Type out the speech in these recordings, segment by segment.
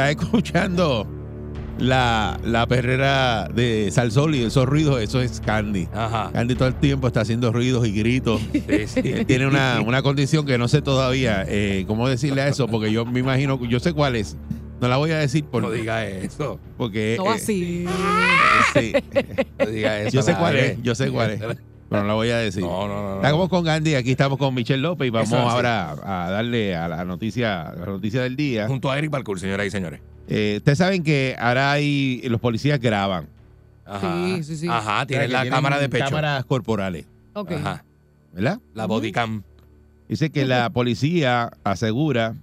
Estás escuchando la, la perrera de Salsol y esos ruidos, eso es Candy. Ajá. Candy todo el tiempo está haciendo ruidos y gritos. Sí, sí. Él Tiene una, una condición que no sé todavía eh, cómo decirle a eso, porque yo me imagino, yo sé cuál es. No la voy a decir por, No diga eso. porque... No eh, así. sí. No diga eso. Yo sé cuál es, yo sé cuál es. Pero no la voy a decir. No, no, no. no. Estamos con Gandhi, aquí estamos con Michelle López y vamos ahora a darle a la noticia, la noticia del día. Junto a Eric Balcour, señoras y señores. Eh, Ustedes saben que ahora hay, los policías graban. Ajá. Sí, sí, sí. Ajá, tiene Que la tienen cámara de pecho. Cámaras corporales, Ok. Ajá. ¿verdad? La body cam. Dice que la policía asegura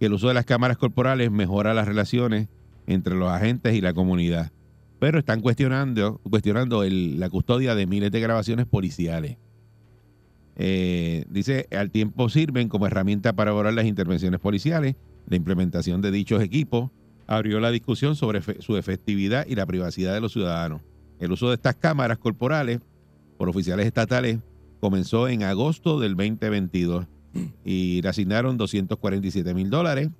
que el uso de las cámaras corporales mejora las relaciones entre los agentes y la comunidad. Pero están cuestionando, cuestionando la custodia de miles de grabaciones policiales. Eh, dice, al tiempo sirven como herramienta para evaluar las intervenciones policiales. La implementación de dichos equipos abrió la discusión sobre su efectividad y la privacidad de los ciudadanos. El uso de estas cámaras corporales por oficiales estatales comenzó en agosto del 2022 y le asignaron 247 mil dólares,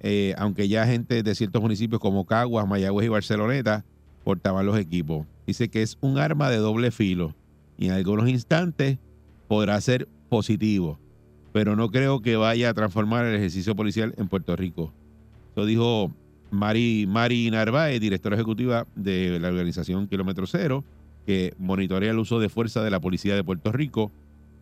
eh, aunque ya gente de ciertos municipios como Caguas, Mayagüez y Barceloneta portaban los equipos. Dice que es un arma de doble filo y en algunos instantes podrá ser positivo, pero no creo que vaya a transformar el ejercicio policial en Puerto Rico. Eso dijo Mari, Mari Narváez, directora ejecutiva de la organización Kilómetro Cero, que monitorea el uso de fuerza de la policía de Puerto Rico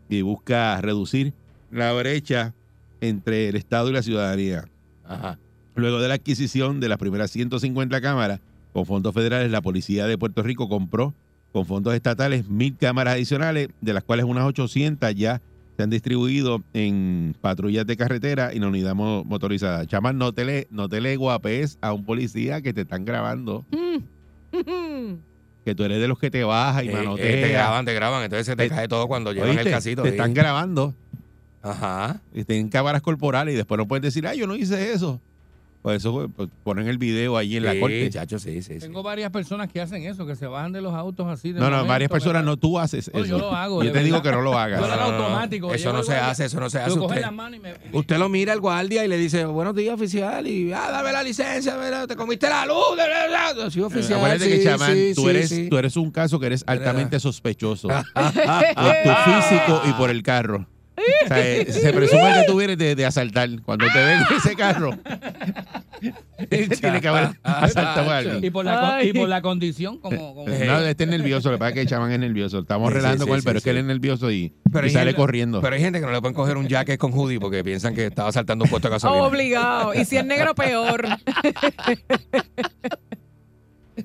y busca reducir la brecha entre el Estado y la ciudadanía. Ajá. Luego de la adquisición de las primeras 150 cámaras con fondos federales, la policía de Puerto Rico compró con fondos estatales mil cámaras adicionales, de las cuales unas 800 ya se han distribuido en patrullas de carretera y en la unidad mo- motorizada. Chaman, no te le, no te le guapes a un policía que te están grabando, Mm. que tú eres de los que te baja y Eh, eh, te graban, te graban. Entonces se te Te- cae todo cuando llevan ¿Oíste? el casito. Te están grabando Ajá. y tienen cámaras corporales y después no puedes decir, ah, yo no hice eso. Por eso pues, ponen el video ahí en la Sí, corte. chacho, sí, sí. sí. Tengo varias personas que hacen eso, que se bajan de los autos así. De No, no, momento, varias personas ¿verdad? no, tú haces No, eso. yo lo hago, Yo te digo verdad. que no lo Yo hagas. lo hago automático, Eso no se hace, eso no se hace. Usted, la mano y me... usted lo mira al guardia y le dice, buenos días, oficial, y ah, dame la licencia, mira, te comiste la luz. verdad". Sí, oficial. Acuérdate sí, que, chamán, sí, tú, sí, eres, sí. tú eres un caso que eres altamente sospechoso. por tu físico y por el carro. O sea, eh, se presume que tú vienes de, de asaltar. Cuando te ven en ese carro, tiene que haber asaltado a alguien. Y por, la, con- Ay. y por la condición, como... como Eh, No, este es nervioso. Lo que pasa es que el chamán es nervioso. Estamos Sí, sí, con él, sí, pero es que sí. él es nervioso y, Pero y hay sale gente- corriendo. Pero hay gente que no le pueden coger un jacket con hoodie porque piensan que estaba saltando un puesto de gasolina. Obligado. Y si es negro, peor.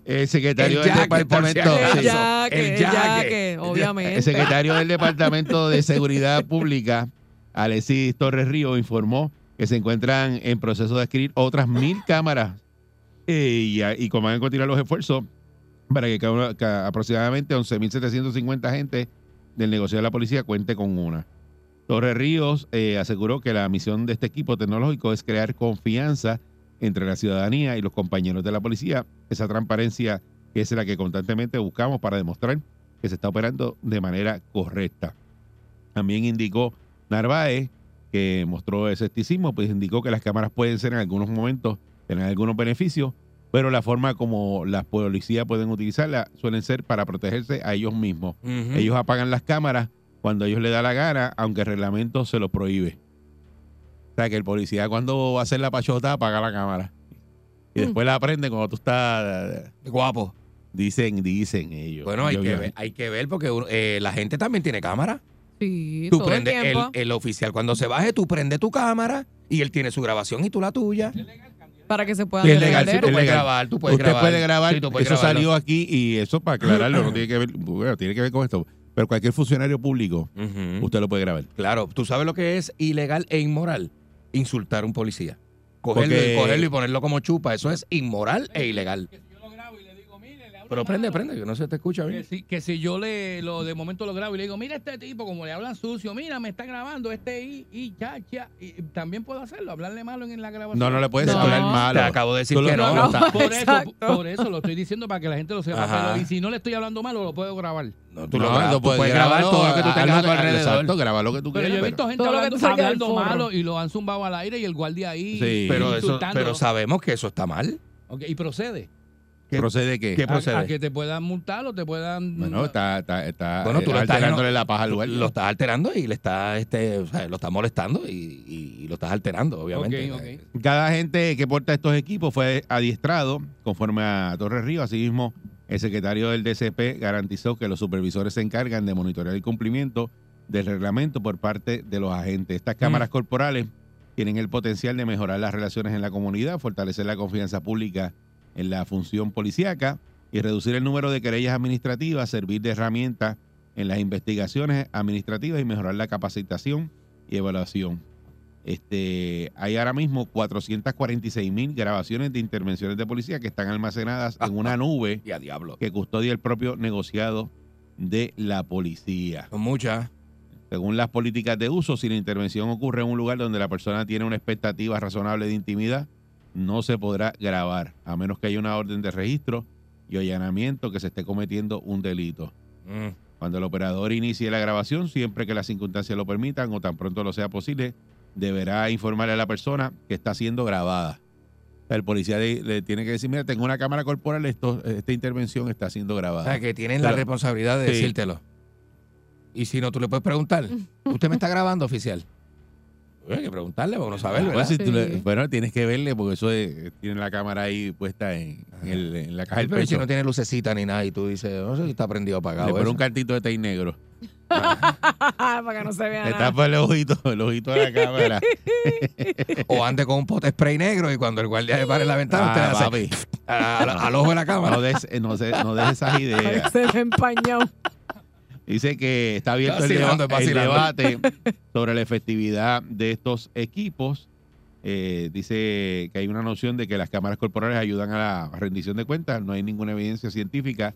El secretario El del departamento. El yaque, yaque. obviamente. El secretario del Departamento de Seguridad Pública, Alexis Torres Río, informó que se encuentran en proceso de adquirir otras mil cámaras eh, y, y como van a continuar los esfuerzos para que cada aproximadamente 11.750 agentes del negocio de la policía cuente con una. Torres Ríos eh, aseguró que la misión de este equipo tecnológico es crear confianza entre la ciudadanía y los compañeros de la policía, esa transparencia que es la que constantemente buscamos para demostrar que se está operando de manera correcta. También indicó Narváez, que mostró escepticismo, pues indicó que las cámaras pueden ser en algunos momentos, tener algunos beneficios, pero la forma como las policías pueden utilizarlas suelen ser para protegerse a ellos mismos. Ellos apagan las cámaras cuando a ellos les da la gana, aunque el reglamento se lo prohíbe. O sea, que el policía cuando va a hacer la pachota apaga la cámara. Y Mm. después la prende cuando tú estás... Guapo. Dicen, dicen ellos. Bueno, hay Yo- que, ver, hay que ver porque uno- eh, la gente también tiene cámara. Sí, Tú todo el prendes el, tiempo. el oficial cuando se baje, tú prendes tu cámara y él tiene su grabación y tú la tuya. Para que se puedan Sí, es legal, sí, Tú puedes legal. grabar, tú puedes Usted grabar. puede grabar, Sí, tú puedes eso grabarlo. salió aquí y eso para aclararlo, no tiene que ver, bueno, tiene que ver con esto. Pero cualquier funcionario público, usted lo puede grabar. Claro, tú sabes lo que es ilegal e inmoral. Insultar a un policía. Cogerlo, Porque- y, cogerlo y ponerlo como chupa. Eso es inmoral e ilegal. Pero prende, prende, que no se te escucha Que bien. si, que si yo le lo de momento lo grabo y le digo, mira este tipo, como le hablan sucio, mira, me está grabando este y, y cha, cha. Y también puedo hacerlo, hablarle malo en la grabación. No, no le puedes No. hablar malo. Te acabo de decir que no. no, Por eso, por eso lo estoy diciendo para que la gente lo sepa. Pero, y si no le estoy hablando malo, lo puedo grabar. no, tú, No, lo grabas, tú puedes grabar todo lo que tú tengas a tu alrededor. Exacto, graba lo que tú Pero quieras. yo he pero- visto gente hablando, malo y lo han zumbado al aire y el guardia ahí. Sí. Pero, eso, pero sabemos que eso está mal. Y procede. ¿Qué- ¿Procede qué? qué A- procede? A, que te puedan multar o te puedan. Bueno, está, está, está Bueno, tú lo estás- alterándole no, la paja al lugar. Lo estás alterando y le estás, este, o sea, lo estás molestando y, y- y lo estás alterando, obviamente. Cada gente que porta estos equipos fue adiestrado conforme a Torres Río. Asimismo, el secretario del DCP garantizó que los supervisores se encargan de monitorear el cumplimiento del reglamento por parte de los agentes. Estas cámaras corporales tienen el potencial de mejorar las relaciones en la comunidad, fortalecer la confianza pública en la función policíaca y reducir el número de querellas administrativas, servir de herramienta en las investigaciones administrativas y mejorar la capacitación y evaluación. Este, hay ahora mismo 446 mil grabaciones de intervenciones de policía que están almacenadas en una nube Y a diablo. que custodia el propio negociado de la policía. Son muchas. Según las políticas de uso, si la intervención ocurre en un lugar donde la persona tiene una expectativa razonable de intimidad, no se podrá grabar, a menos que haya una orden de registro y allanamiento que se esté cometiendo un delito. Mm. Cuando el operador inicie la grabación, siempre que las circunstancias lo permitan o tan pronto lo sea posible, deberá informarle a la persona que está siendo grabada. O el policía le, le tiene que decir, mira, tengo una cámara corporal, esto, esta intervención está siendo O grabada. sea, que tienen la responsabilidad de Sí. decírtelo. Y si no, tú le puedes preguntar. ¿Usted me está grabando, oficial? Pues hay que preguntarle para uno saber, si le- Sí. bueno, tienes que verle porque eso es- tiene la cámara ahí puesta en, en el- en la caja del Pero si peso. no tiene lucecita ni nada y tú dices, no sé si está prendido apagado. Le pone eso. un cantito de té negro. Para que no se vea Le nada. tapa el ojito, el ojito de la cámara. O ande con un pote spray negro y cuando el guardia le pare en la ventana, usted le Ah, hace al ojo de la cámara. No des, no, se- no des esas ideas. Se ve empañado. Dice que está abierto el, deba- debate sobre la efectividad de estos equipos. Eh, dice que hay una noción de que las cámaras corporales ayudan a la rendición de cuentas. No hay ninguna evidencia científica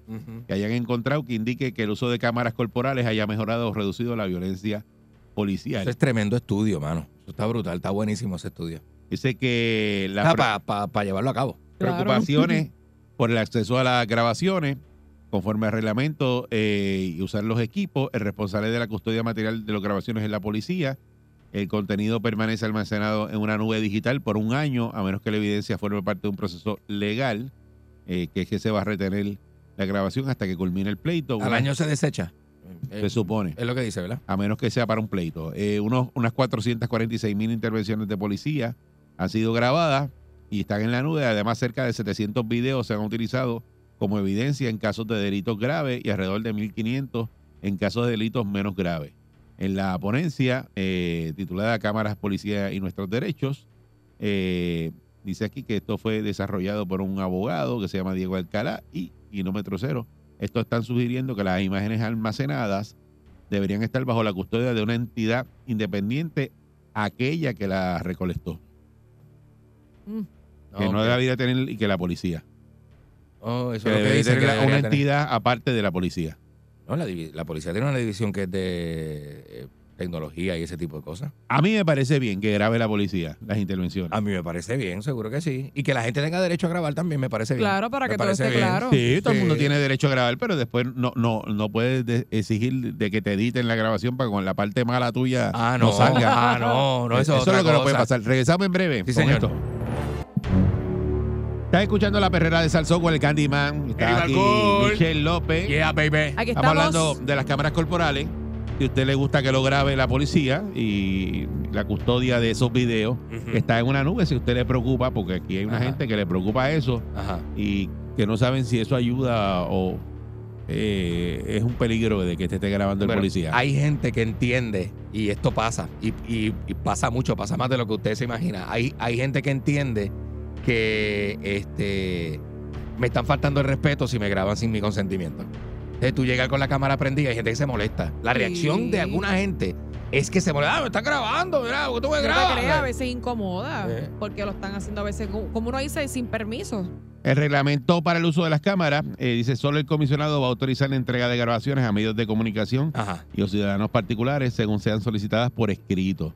que hayan encontrado que indique que el uso de cámaras corporales haya mejorado o reducido la violencia policial. Eso es tremendo estudio, mano. Eso está brutal, está buenísimo ese estudio. Dice que la Para llevarlo a cabo. Claro. preocupaciones por el acceso a las grabaciones, conforme al reglamento eh, y usar los equipos, el responsable de la custodia material de las grabaciones es la policía. El contenido permanece almacenado en una nube digital por un año, a menos que la evidencia forme parte de un proceso legal, eh, que es que se va a retener la grabación hasta que culmine el pleito. Al Una- año se desecha. Eh, se supone es lo que dice, ¿verdad? a menos que sea para un pleito. Unos, unas 446 mil intervenciones de policía han sido grabadas y están en la nube. Además, cerca de 700 videos se han utilizado como evidencia en casos de delitos graves y alrededor de 1.500 en casos de delitos menos graves. En la ponencia eh, titulada Cámaras, Policía y Nuestros Derechos, eh, dice aquí que esto fue desarrollado por un abogado que se llama Diego Alcalá y Kilómetro Cero. Estos están sugiriendo que las imágenes almacenadas deberían estar bajo la custodia de una entidad independiente, aquella que la recolectó. Que no Ok. debería tener y que la policía. Oh, eso Que es lo que debería dice. tener que la- debería una tener. entidad aparte de la policía. No, la, la policía tiene una división que es de eh, tecnología y ese tipo de cosas. A mí me parece bien que grabe la policía las intervenciones. A mí me parece bien, seguro que sí. Y que la gente tenga derecho a grabar también me parece bien. Claro, para Me que todo esté bien. claro. Sí, todo el mundo tiene derecho a grabar, pero después no no no puedes de- exigir de que te editen la grabación para que con la parte mala tuya Ah, no. salga. Ah, no, no, eso, Eso, es otra es lo que no puede pasar. Regresamos en breve. Sí, con señor. esto. Estás escuchando la perrera de Salsón con el Candyman. Está El aquí alcohol. Michelle López. Yeah, baby. Aquí Estamos estamos. hablando de las cámaras corporales. Si a usted le gusta que lo grabe la policía y la custodia de esos videos está en una nube, si a usted le preocupa, porque aquí hay una Ajá. gente que le preocupa eso Ajá. y que no saben si eso ayuda o eh, es un peligro de que te esté grabando el policía. Hay gente que entiende, y esto pasa, y, y- y pasa mucho, pasa más de lo que usted se imagina. Hay, hay gente que entiende que este me están faltando el respeto si me graban sin mi consentimiento. Entonces tú llegas con la cámara prendida y hay gente que se molesta. La reacción de alguna gente es que se molesta. Ah, me están grabando, mira, porque tú me No te grabas. creas, a veces incomoda. Eh. Porque lo están haciendo a veces, como como uno dice, sin permiso. El reglamento para el uso de las cámaras eh, dice solo el comisionado va a autorizar la entrega de grabaciones a medios de comunicación Ajá. y a ciudadanos particulares según sean solicitadas por escrito.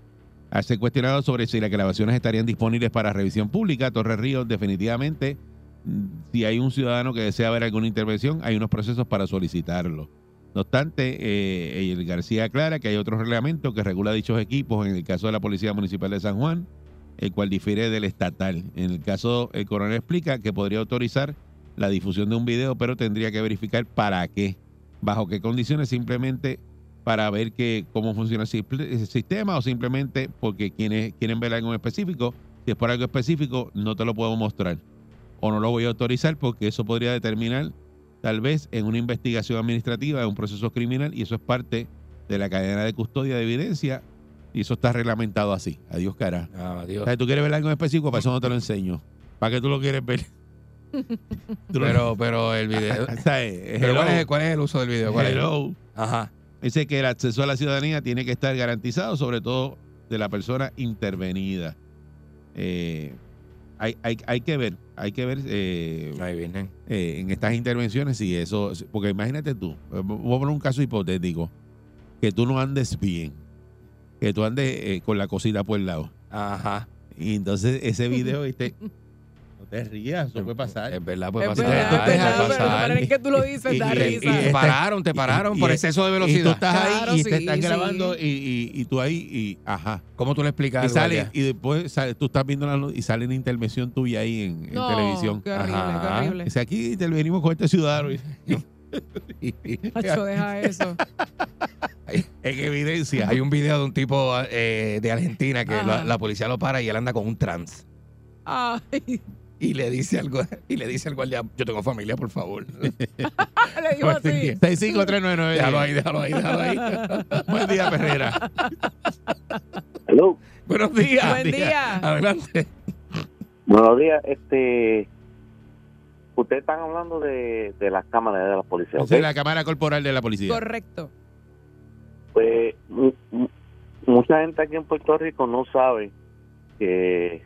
Al ser cuestionado sobre si las grabaciones estarían disponibles para revisión pública, Torres Ríos definitivamente, mm, si hay un ciudadano que desea ver alguna intervención, hay unos procesos para solicitarlo. No obstante, eh, el García aclara que hay otro reglamento que regula dichos equipos en el caso de la Policía Municipal de San Juan, el cual difiere del estatal. En el caso, el coronel explica que podría autorizar la difusión de un video, pero tendría que verificar para qué, bajo qué condiciones, simplemente para ver que, cómo funciona el sistema o simplemente porque quienes quieren ver algo en específico, si es por algo específico, no te lo puedo mostrar o no lo voy a autorizar porque eso podría determinar tal vez en una investigación administrativa, en un proceso criminal y eso es parte de la cadena de custodia de evidencia y eso está reglamentado así. Adiós, cara. Ah, O sea, tú quieres ver algo en específico, para eso no te lo enseño. ¿Para qué tú lo quieres ver? Pero, pero el video. ¿cuál, es, cuál es el uso del video? ¿Cuál es? hello. Ajá. Dice que el acceso a la ciudadanía tiene que estar garantizado, sobre todo de la persona intervenida. Eh, hay, hay, hay que ver, hay que ver eh, Ahí vienen. eh, en estas intervenciones si eso, porque imagínate tú, voy a poner un caso hipotético, que tú no andes bien, que tú andes con la cosita por el lado. Ajá. Y entonces ese video, viste, te rías, eso puede pasar. Es verdad, puede Es pasar. verdad, es verdad, puede pero la pasar. manera en que tú lo dices Y- da y- Y, risa. y te pararon, te pararon Y- por y- exceso de Y tú velocidad. estás ahí Claro, y te están sí. grabando y, y, y tú ahí y ajá. ¿Cómo tú le explicas Y al sale, y después sale- tú estás viendo la luz y sale una intervención tuya ahí en, en No, televisión. Qué horrible, Ajá. qué horrible. Dice, aquí intervenimos con este ciudadano. Y- Nacho, deja eso. en evidencia. Hay un video de un tipo eh, de Argentina que la, la policía lo para y él anda con un trans. Ay, Y le dice al, gua- y le dice al guardia, yo tengo familia, por favor. le digo así. 65399. déjalo ahí, déjalo ahí, déjalo ahí. Buen día, Perrera. Hello. Buenos días. Buen día. Adelante. Buenos días. Este, ustedes están hablando de, de las cámaras de la policía. es la cámara corporal de la policía. Correcto. Pues mu- mu- mucha gente aquí en Puerto Rico no sabe que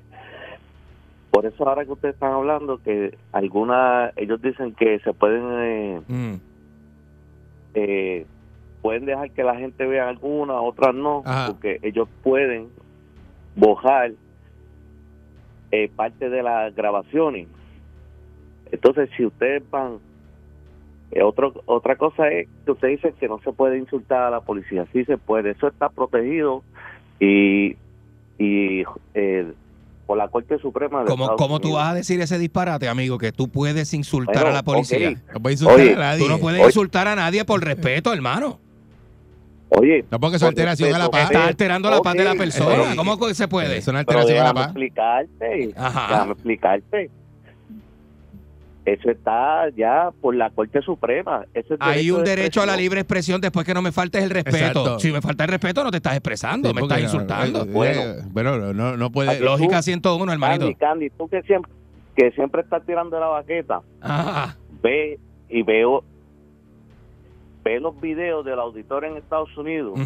por eso ahora que ustedes están hablando que algunas ellos dicen que se pueden eh, Mm. eh, pueden dejar que la gente vea algunas, otras no, Ajá. porque ellos pueden borrar eh, parte de las grabaciones. Entonces, si ustedes van, eh, otro, otra cosa es que usted dice que no se puede insultar a la policía, sí se puede, eso está protegido y, y eh, por la Corte Suprema de ¿Cómo, Estados cómo tú vas a decir ese disparate, amigo? Que tú puedes insultar Bueno, a la policía. No puede insultar Oye, a nadie. Tú no puedes Oye. insultar a nadie por respeto, hermano. Oye, No, porque eso alteración a la paz. Estás alterando la paz de la persona. ¿Cómo se puede? Es una alteración a la déjame paz. explicarte, Ajá. déjame explicarte. Eso está ya por la Corte Suprema. Eso es Hay un de derecho a la libre expresión después que no me faltes el respeto. Exacto. Si me falta el respeto, no te estás expresando, Sí, me estás no, insultando. eh, Bueno. eh, Bueno, no, no puede. Lógica tú- 101, hermanito. Candy, Candy, tú que siempre, que siempre estás tirando la baqueta, Ajá. ve y veo ve los videos del auditor en Estados Unidos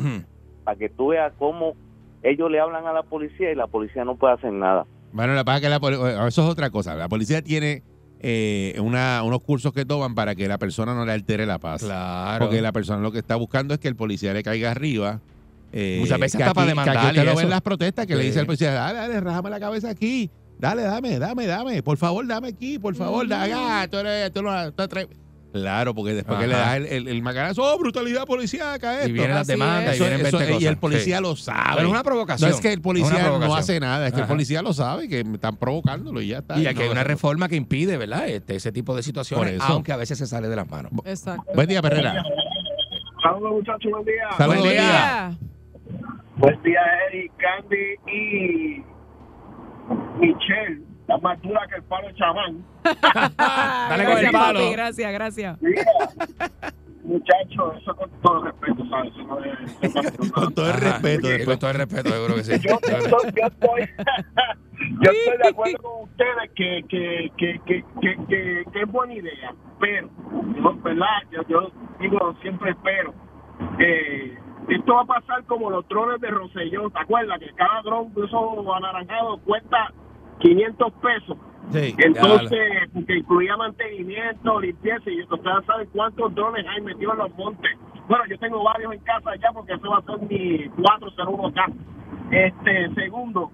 para que tú veas cómo ellos le hablan a la policía y la policía no puede hacer nada. Bueno, la es que la poli- eso es otra cosa. La policía tiene eh, una, unos cursos que toman para que la persona no le altere la paz. Claro. Porque la persona lo que está buscando es que el policía le caiga arriba. eh, Muchas veces que para aquí- que aquí demandar usted lo ve en las protestas que le dice al policía, dale, dale, rájame la cabeza aquí. Dale, dame, dame, dame. Por favor, dame aquí, por favor. da- ah, tú eres- tú no- tú atraes- Claro, porque después que le das el, el, el macanazo, oh, brutalidad policíaca, esto. Y vienen las demandas, y vienen Eso- 20 eso- cosas. y el policía Sí. lo sabe. Pero es una No provocación. es que el policía no hace nada, es que el policía lo sabe, que me están provocándolo y ya está. Y aquí No, hay una reforma que impide, ¿verdad? Este, ese tipo de situaciones, aunque a veces se sale de las manos. Exacto. Buen día, Perrera. Saludos muchachos, buen día. Saludos, Buen buen día. Buen día, Eric, Candy y Michelle. Más dura que el palo de chamán. Dale con el gracias, palo. papi, gracias, gracias. Mira, muchachos, eso con todo respeto, ¿sabes? Eso no es- Con todo el respeto. Con todo el respeto, seguro que sí. yo, yo estoy, yo estoy, yo estoy de acuerdo con ustedes que, que, que, que, que, que- que es buena idea, pero, yo, ¿verdad? Yo, yo digo, siempre espero. Eh, esto va a pasar como los drones de Rosselló, ¿te acuerdas? Que cada dron de esos anaranjados cuesta 500 pesos. Sí. Entonces, porque incluía mantenimiento, limpieza, y ustedes saben cuántos drones hay metidos en los montes. Bueno, yo tengo varios en casa ya porque ese va a ser mi 401 acá. Este, segundo,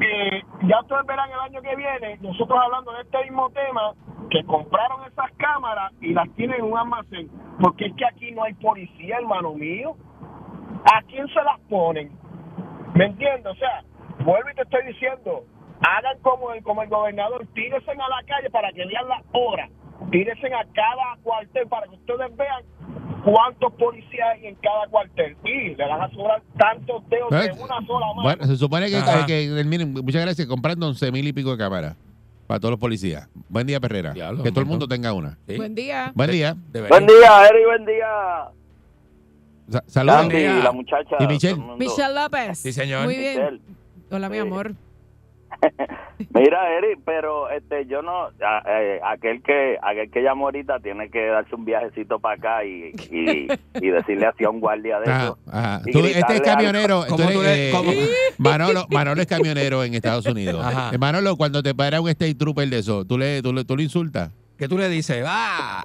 eh, ya ustedes verán el año que viene, nosotros hablando de este mismo tema, que compraron esas cámaras y las tienen en un almacén, porque es que aquí no hay policía, hermano mío. ¿A quién se las ponen? ¿Me entiendes? O sea, vuelvo y te estoy diciendo, hagan como el, como el gobernador, tírense a la calle para que vean las horas, tírense a cada cuartel para que ustedes vean cuántos policías hay en cada cuartel y le van a sobrar tantos dedos de Bueno, una sola mano. Bueno, se supone que, que- que- miren, muchas gracias, comprando 11 mil y pico de cámaras para todos los policías. Buen día, Perrera. Diablo, que todo el mundo tenga una. Sí. Buen día. Buen día. Buen día, Eri, buen día. Sa- Saludos. Candy, día. la muchacha. ¿Y Michelle? Michelle López. Sí, señor. Muy bien. Michelle. Hola, mi amor. Mira, Eri, pero este, yo no, a- eh, aquel que, aquel que llamó ahorita tiene que darse un viajecito para acá y, y, y decirle así a un guardia de Ajá, eso. ajá. Tú- este es camionero. ¿Cómo tú eres, tú le- eh, cómo? Manolo, Manolo es camionero en Estados Unidos. Ajá. Eh, Manolo, cuando te para un state trooper de eso, ¿tú le, tú le, tú le insultas? ¿Qué tú le dices? ¡Ah!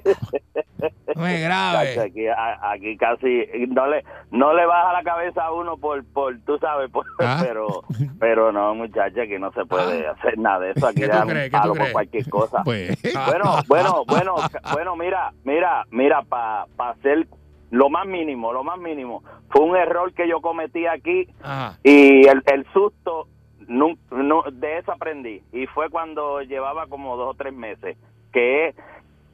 No me grave. Aquí, aquí casi no le no le baja la cabeza a uno por por tú sabes por- Ah. pero pero no muchacha aquí no se puede hacer nada de eso aquí ¿Qué le por cualquier cosa Pues. bueno bueno bueno bueno mira mira mira para hacer lo más mínimo lo más mínimo fue un error que yo cometí aquí Ajá. y el, el susto nu- de eso aprendí y fue cuando llevaba como dos o tres meses que es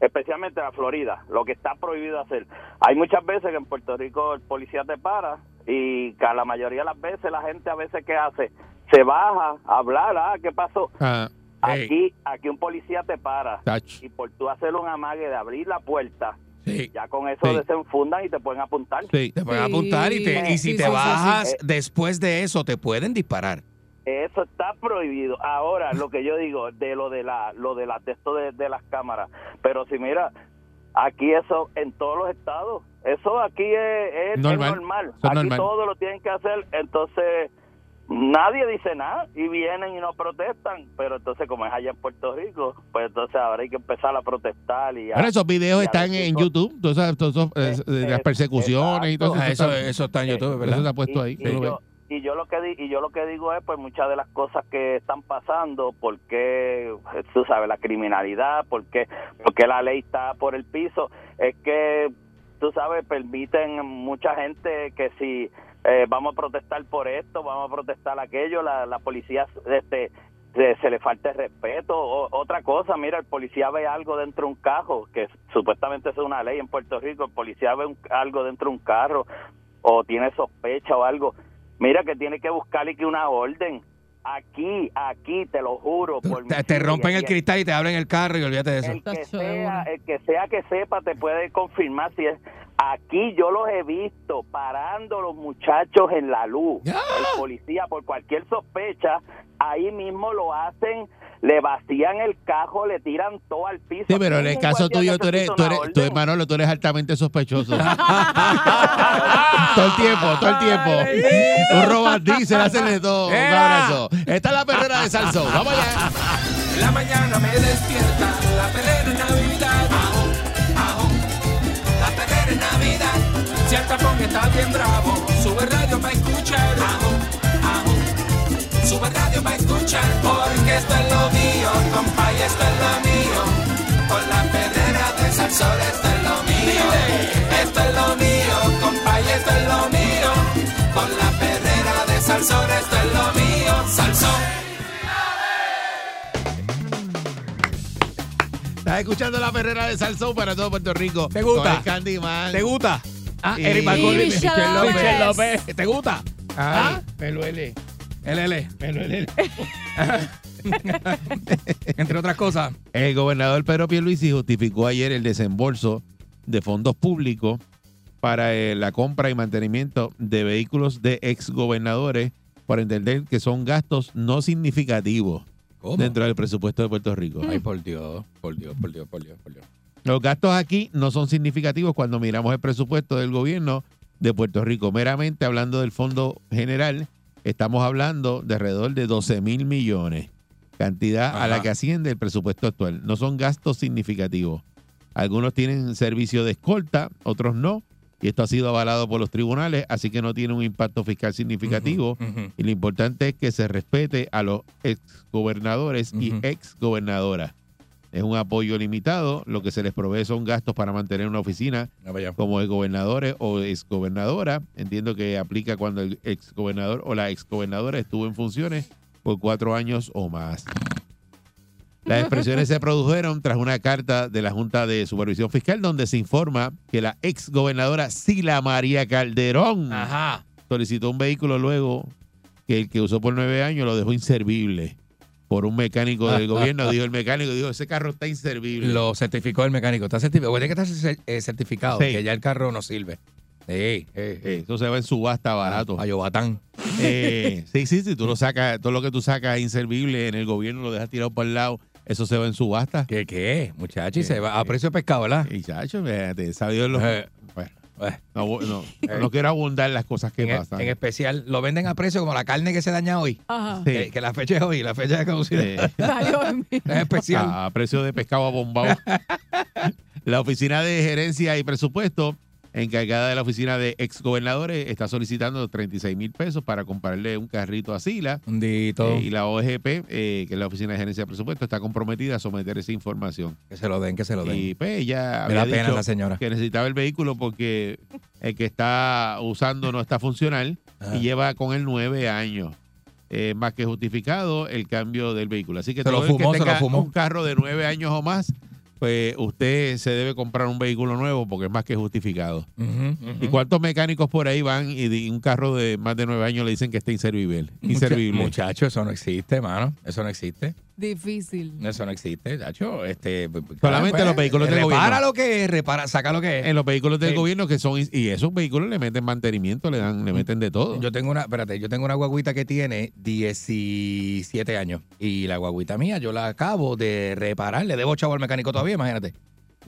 especialmente en la Florida lo que está prohibido hacer hay muchas veces que en Puerto Rico el policía te para y que a la mayoría de las veces la gente a veces que hace se baja a hablar ah qué pasó Ah, aquí aquí un policía te para y por tú hacer un amague de abrir la puerta Sí. ya con eso Sí. desenfundan y te pueden apuntar Sí. Te pueden Sí. apuntar y, te, y si Sí, te sí, sí, bajas sí. después de eso, te pueden disparar. Eso está prohibido. Ahora, lo que yo digo de lo de la lo de la de esto de, de las cámaras, pero si mira, aquí eso en todos los estados, eso aquí es, es- es Normal. Eso es Aquí normal. todo lo tienen que hacer, entonces nadie dice nada y vienen y no protestan, pero entonces como es allá en Puerto Rico, pues entonces ahora hay que empezar a protestar y a- Bueno, esos videos están en. YouTube, esos, eh, Eh, las eh, persecuciones y todo Ah, eso. eso, está- eso está en YouTube, eso ¿verdad? está puesto ahí. y, yo, y yo lo que di- y yo lo que digo es pues muchas de las cosas que están pasando porque tú sabes la criminalidad porque porque la ley está por el piso es que tú sabes permiten mucha gente que si eh, vamos a protestar por esto vamos a protestar aquello la, la policía este se, se le falta el respeto. O, otra cosa mira el policía ve algo dentro de un carro que supuestamente es una ley en Puerto Rico el policía ve un- algo dentro de un carro o tiene sospecha o algo, mira que tiene que buscarle que una orden. Aquí, aquí, te lo juro. Por Te, rompen el cristal y te abren el carro y olvídate de eso. El que, sea, el que sea que sepa te puede confirmar si es. Aquí yo los he visto parando los muchachos en la luz. ¡Ya! El policía, por cualquier sospecha, ahí mismo lo hacen, le vacían el cajo, le tiran todo al piso. Sí, pero en el caso tuyo, tú eres, tú eres, tú, orden. Manolo, tú eres altamente sospechoso. todo el tiempo, todo el tiempo. Un robandí, se le hacen de todo. Un ¡Ea! abrazo. Esta es la perrera de Salsón. Vamos allá. En la mañana me despierta la perrera en Navidad. Ajo, ajo, la perrera en Navidad. Si el tapón está bien bravo, sube sube radio para escuchar. Porque esto es lo mío, compa, y esto es lo mío. Con la perrera de Salsón, esto es lo mío. Esto es lo mío, compa, y esto es lo mío. Con la perrera de Salsón, esto es lo mío. Salsón. Estás escuchando la perrera de Salsón para todo Puerto Rico. ¿Te gusta? Con el Candyman. ¿Te gusta? Ah, Eric Marconi, y Michelle López. López. ¿Te gusta? Ay, ¿Ah? me duele. LL. Duele. Entre otras cosas. El gobernador Pedro Pierluisi justificó ayer el desembolso de fondos públicos para eh, la compra y mantenimiento de vehículos de exgobernadores por entender que son gastos no significativos ¿Cómo? dentro del presupuesto de Puerto Rico. Ay, por Dios, por Dios, por Dios, por Dios, por Dios. Los gastos aquí no son significativos cuando miramos el presupuesto del gobierno de Puerto Rico. Meramente hablando del fondo general, estamos hablando de alrededor de 12 mil millones, cantidad a la que asciende el presupuesto actual. No son gastos significativos. Algunos tienen servicio de escolta, otros no. Y esto ha sido avalado por los tribunales, así que no tiene un impacto fiscal significativo. Y lo importante es que se respete a los exgobernadores y Ujú. exgobernadoras. Es un apoyo limitado. Lo que se les provee son gastos para mantener una oficina vaya. como exgobernadores o exgobernadora. Entiendo que aplica cuando el exgobernador o la exgobernadora estuvo en funciones por cuatro años o más. Las expresiones se produjeron tras una carta de la Junta de Supervisión Fiscal donde se informa que la exgobernadora Sila María Calderón Ajá. solicitó un vehículo luego que el que usó por nueve años lo dejó inservible por un mecánico del gobierno. Dijo el mecánico, dijo, ese carro está inservible. Lo certificó el mecánico. Está certificado. Tiene que estar eh, certificado Sí. que ya el carro no sirve. Sí, sí, sí. Eso se va en subasta barato. A Yobatán. Eh, sí, sí, sí, tú lo sacas, todo lo que tú sacas inservible en el gobierno lo dejas tirado por el lado, eso se va en subasta. ¿Qué, qué? Muchacho, y se va a precio de pescado, ¿verdad? Y chacho, fíjate, sabido los... Eh, Bueno. No, no, no quiero abundar las cosas que En, pasan. en especial, lo venden a precio como la carne que se daña hoy. Ajá. Sí. Que, que la fecha es hoy, la fecha de caducidad. Eh, mí. Es especial. a precio de pescado abombado. la oficina de gerencia y presupuesto, encargada de la oficina de exgobernadores, está solicitando 36 mil pesos para comprarle un carrito a Sila. Eh, y la OGP, eh, que es la Oficina de Gerencia de Presupuesto, está comprometida a someter esa información. Que se lo den, que se lo den. Y pues ella Me da había pena dicho la señora. que necesitaba el vehículo porque el que está usando no está funcional Ajá. y lleva con él nueve años. Eh, más que justificado el cambio del vehículo. Así que Se lo todo el que se lo tenga fumó. un carro de nueve años o más, pues usted se debe comprar un vehículo nuevo porque es más que justificado. ¿Y cuántos mecánicos por ahí van y un carro de más de nueve años le dicen que está inservible? Mucha- Inservible. Muchacho, eso no existe, mano. Eso no existe. Difícil. Eso no existe, Chacho. Este, Solamente los vehículos del repara gobierno. lo que es, repara, saca lo que es. en los vehículos del Sí. gobierno que son y esos vehículos le meten mantenimiento, le dan, le meten de todo. Yo tengo una, espérate, yo tengo una guaguita que tiene 17 años. Y la guaguita mía, yo la acabo de reparar. Le debo chavo al mecánico todavía, imagínate.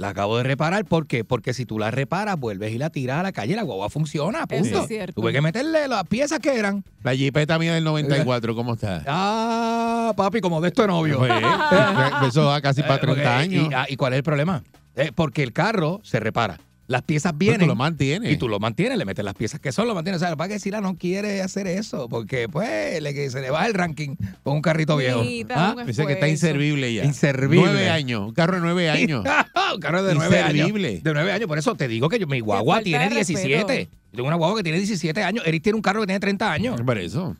La acabo de reparar, ¿por qué? Porque si tú la reparas, vuelves y la tiras a la calle, la guagua funciona, punto. Eso es cierto. Tuve que meterle las piezas que eran. La jipeta mía del 94, ¿cómo está? Ah, papi, como de esto de novio. Pues, eso va casi para Eh, porque- 30 años. Y, ah, ¿y cuál es el problema? Eh, porque el carro se repara. Las piezas Pero vienen. tú lo mantienes. Y tú lo mantienes, le metes las piezas que son, lo mantienes. O sea, para que Sila no quiere hacer eso, porque pues le, que se le baja el ranking con un carrito viejo. ¿Ah? Dice que está inservible ya. Inservible. Nueve años. Un carro de nueve años. un carro de nueve años. Inservible. De nueve años. Por eso te digo que yo, mi guagua tiene de 17. Yo tengo una guagua que tiene 17 años. Eric tiene un carro que tiene 30 años. Por eso.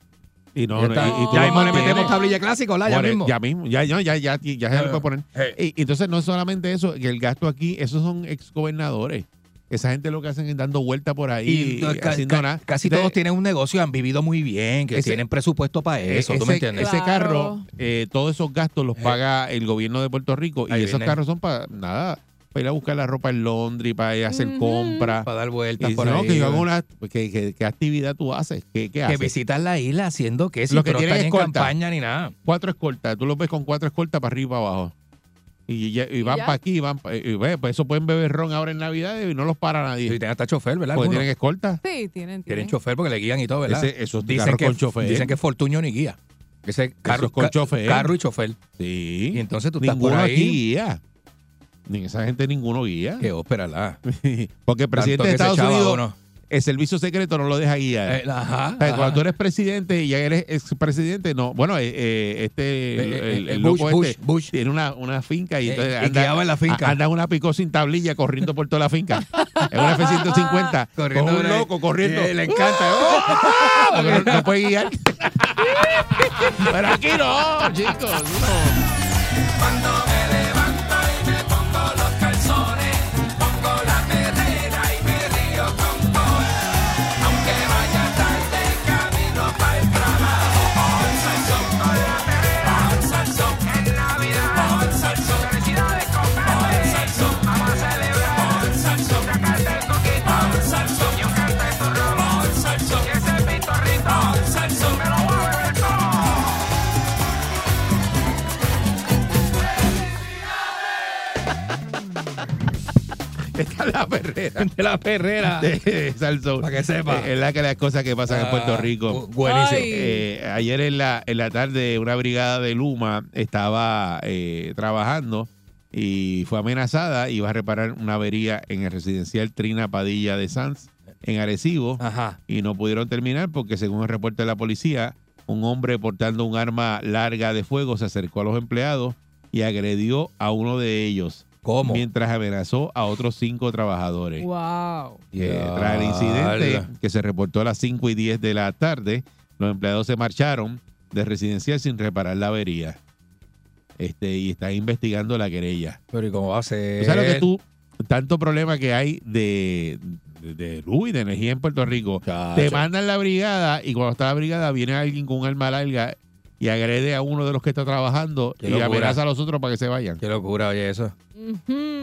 Y no, ya no, está. y- y tú ya lo mismo le metemos tablilla clásica, ¿verdad? Ya mismo. Ya mismo. Ya, ya, ya, ya, ya se le puede poner. Y, y entonces no es solamente eso, que el gasto aquí, esos son exgobernadores. Esa gente lo que hacen es dando vuelta por ahí, Y haciendo ca- nada. casi Entonces, todos tienen un negocio, han vivido muy bien, que Ese- tienen presupuesto para eso, ¿tú ese, me entiendes? ese Claro. carro, eh, todos esos gastos los Eh. paga el gobierno de Puerto Rico y esos viene. carros son para nada, para ir a buscar la ropa en Londres, para ir a hacer compras. Para dar vueltas Y por no, ahí. que yo hago una, ¿qué, qué, qué actividad tú haces? ¿Qué, qué que haces? visitan la isla haciendo que si Lo que no tienen en escolta. campaña ni nada. Cuatro escoltas, tú los ves con cuatro escoltas para arriba y para abajo. Y, ya- y van para aquí, van pa- y, ve, pues eso pueden beber ron ahora en Navidad y no los para nadie. Y tienen hasta chofer, ¿verdad? porque Algunos. tienen escolta. Sí, tienen, Tienen tienen. chofer porque le guían y todo, ¿verdad? Ese- esos dicen que, con chofer. Dicen que Fortuño ni guía. Ese carro es con ca- chofer. Carro y chofer. Sí. Y entonces tú estás ninguno por ahí. aquí guía. Ni esa gente ninguno guía. Que óperala. Porque el presidente de Estados Unidos, uno. El servicio secreto no lo deja guiar. Eh, ajá, O sea, ajá. Cuando tú eres presidente y ya eres expresidente, no. Bueno, eh, eh, este, el, Eh, el- el Bush, loco Bush, este Bush. tiene una, una finca y entonces y guiaba en la finca. Anda una picó sin tablilla corriendo por toda la finca. Es una F-150. Corriendo con un loco corriendo. Le encanta. Porque no, no puede guiar. Pero aquí no, chicos. Cuando Esta es la perrera. De la perrera. de Salsoul. Para que sepa. Es la que las cosas que pasan en Puerto Ah, Rico. bu- Buenísimo. Eh, ayer en la, en la tarde una brigada de Luma estaba eh, trabajando y fue amenazada. Iba a reparar una avería en el residencial Trina Padilla de Sanz en Arecibo Ajá. y no pudieron terminar porque según el reporte de la policía, un hombre portando un arma larga de fuego se acercó a los empleados y agredió a uno de ellos ¿Cómo? mientras amenazó a otros cinco trabajadores. Wow. Eh, tras el incidente que se reportó a las 5 y 10 de la tarde, los empleados se marcharon de residencial sin reparar la avería. Este, y están investigando la querella. Pero ¿y cómo va a ser? ¿Tú sabes lo que tú, tanto problema que hay de, de, de luz y de energía en Puerto Rico? Te mandan la brigada y cuando está la brigada viene alguien con un arma larga y agrede a uno de los que está trabajando Qué y locura. amenaza a los otros para que se vayan. Qué locura, oye eso.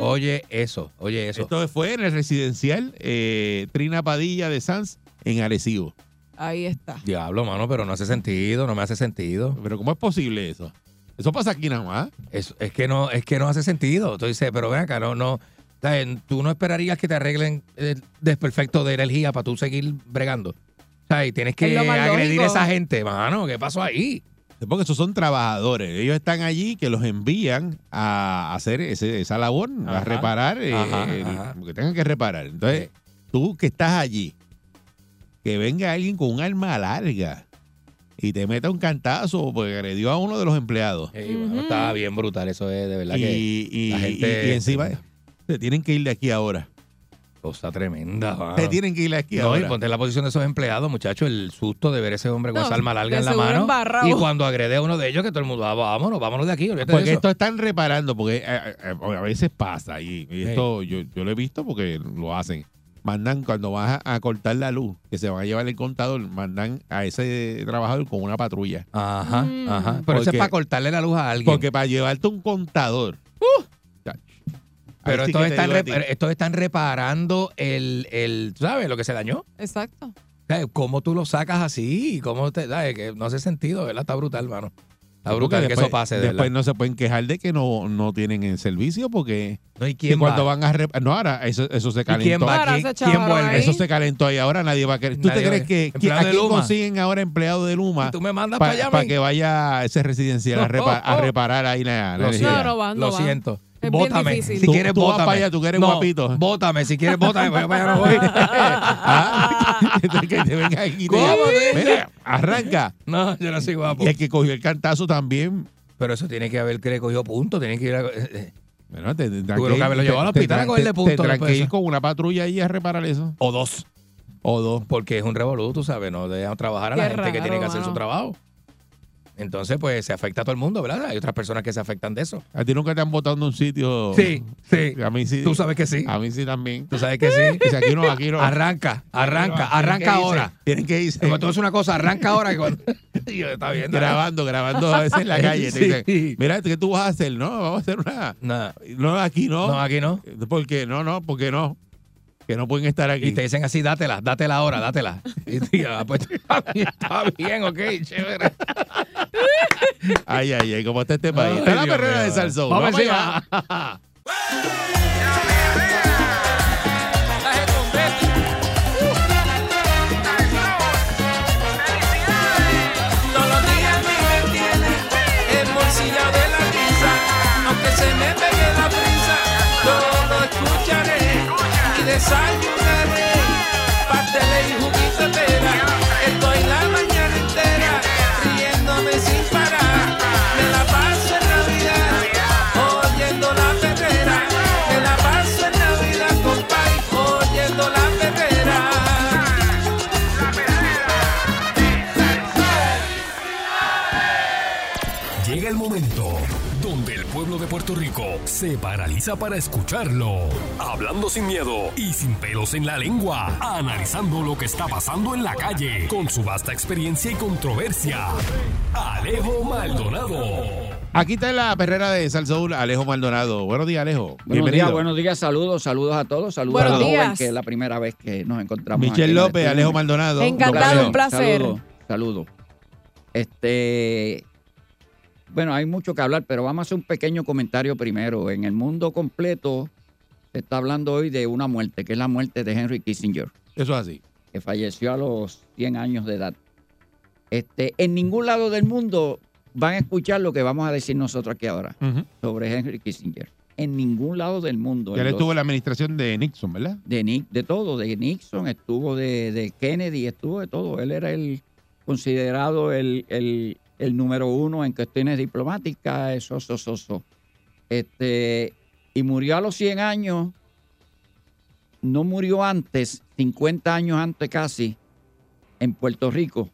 Oye eso, oye eso. Esto fue en el residencial eh, Trina Padilla de Sanz en Arecibo. Ahí está. Diablo, mano, pero no hace sentido, no me hace sentido. Pero ¿cómo es posible eso? Eso pasa aquí nada más. Es, es que no, es que no hace sentido. Tú dices, pero ven acá, no, no. ¿sabes? Tú no esperarías que te arreglen el desperfecto de energía para tú seguir bregando. ¿Sabes? Tienes Es que lo más agredir a esa gente, mano. ¿Qué pasó ahí? Porque esos son trabajadores. Ellos están allí que los envían a hacer ese- esa labor, a reparar eh, Ajá, el- ajá. lo que tengan que reparar. Entonces, tú que estás allí, que venga alguien con un arma larga y te meta un cantazo porque agredió a uno de los empleados. Bueno, está bien brutal, eso es de verdad Y, que y- la gente- y- y encima se tienen que ir de aquí ahora. Cosa tremenda. mano. Se tienen que ir aquí No, y ponte en la posición de esos empleados, muchachos, el susto de ver ese hombre con No, esa arma larga de en la seguro mano. embarrado. Y cuando agrede a uno de ellos, que todo el mundo, ah, vámonos, vámonos de aquí, olvídate de Porque eso. esto están reparando, porque eh, eh, a veces pasa, y, y esto yo, yo lo he visto porque lo hacen. Mandan, cuando vas a, a cortar la luz, que se van a llevar el contador, mandan a ese trabajador con una patrulla. Ajá, Mm. ajá. Pero eso es Porque- para cortarle la luz a alguien. Porque para llevarte un contador. chacho, pero ahí sí estos, que están estos están reparando el, el, ¿tú ¿sabes? Lo que se dañó. Exacto. ¿Cómo tú lo sacas así? ¿Cómo te, sabes? Que no hace sentido, ¿verdad? Está brutal, hermano. Está brutal que después- eso pase, de Después verdad. no se pueden quejar de que no, no tienen el servicio porque No, ¿y y quién cuando va? van a rep- no ahora eso, eso se ¿Y quién calentó va? ¿Quién, quién vuelve? ahí. eso se calentó y ahora nadie va a querer ¿tú Nadie te crees que, que Luma. consiguen ahora empleado de Luma ¿Y tú me mandas para allá, que vaya a ese residencial a, repa- a reparar ahí la, energía. No, no van, no lo van. siento. Es bien Bótame. difícil. Si Tú- quieres, tú vas bótame. para allá, tú que eres no, guapito. Bótame. Si quieres, bótame. Pero para allá no voy. Ah, que te venga aquí te ¿Cómo diga, te mira, arranca. No, yo no soy guapo. Y el que cogió el cantazo también. Pero eso tiene que haber que le cogió punto. Tiene que ir a... Bueno, te, tendrán Tuvieron que haberlo llevado al hospital a cogerle punto Tendrán que ir con una patrulla ahí a reparar eso. O dos. O dos. Porque es un revolú, tú sabes. No dejan trabajar a la gente que tiene que hacer su trabajo. Entonces, pues, se afecta a todo el mundo, ¿verdad? Hay otras personas que se afectan de eso. A ti nunca te han botado en un sitio. Sí, sí. A mí sí. Tú sabes que sí. A mí sí también. Tú sabes que sí. Dice, aquí no, aquí no. Arranca, arranca, arranca ahora. Tienen que irse. Como tú es una cosa, arranca ahora. Y yo, está bien. grabando, grabando a veces en la calle. Te Sí. dicen, mira, ¿qué tú vas a hacer? No, vamos a hacer una. Nada. No, aquí no. No, aquí no. ¿Por qué? No, no, porque no. Que no pueden estar aquí. Y te dicen así, dátela, dátela ahora, dátela. Y tú, ah, pues está bien, está bien, ok, chévere. Ay, ay, ay, como está este país. Ay, Está la perrera de Salsón. Vamos Vamos allá. desayunaré. Pasteles y juguito de pera. Estoy la mañana entera riéndome sin parar. Me la paso en Navidad oyendo la perrera. Me la paso en Navidad, compadre, oyendo la perrera. Llega el momento donde el pueblo de Puerto Rico se paraliza para escucharlo. Hablando sin miedo y sin pelos en la lengua. Analizando lo que está pasando en la calle con su vasta experiencia y controversia. Alejo Maldonado. Aquí está la perrera de Salsoul, Alejo Maldonado. Buenos días, Alejo. Buenos Bienvenido. días, buenos días, saludos, saludos a todos, saludos Buenos a joven, días. que es la primera vez que nos encontramos. Michelle aquí en el López. Alejo Maldonado. Encantado, un placer. Saludos, saludos. Este, bueno, hay mucho que hablar, pero vamos a hacer un pequeño comentario primero. En el mundo completo se está hablando hoy de una muerte, que es la muerte de Henry Kissinger, Eso es así. que falleció a los 100 años de edad. Este, en ningún lado del mundo van a escuchar lo que vamos a decir nosotros aquí ahora sobre Henry Kissinger. En ningún lado del mundo. Ya los- estuvo en la administración de Nixon, ¿verdad? de, Ni- de todo, de Nixon, estuvo de, de Kennedy, estuvo de todo. Él era el considerado el, el- el número uno en cuestiones diplomáticas, eso, eso, eso, eso. Este, y murió a los 100 años, no murió antes, 50 años antes casi, en Puerto Rico,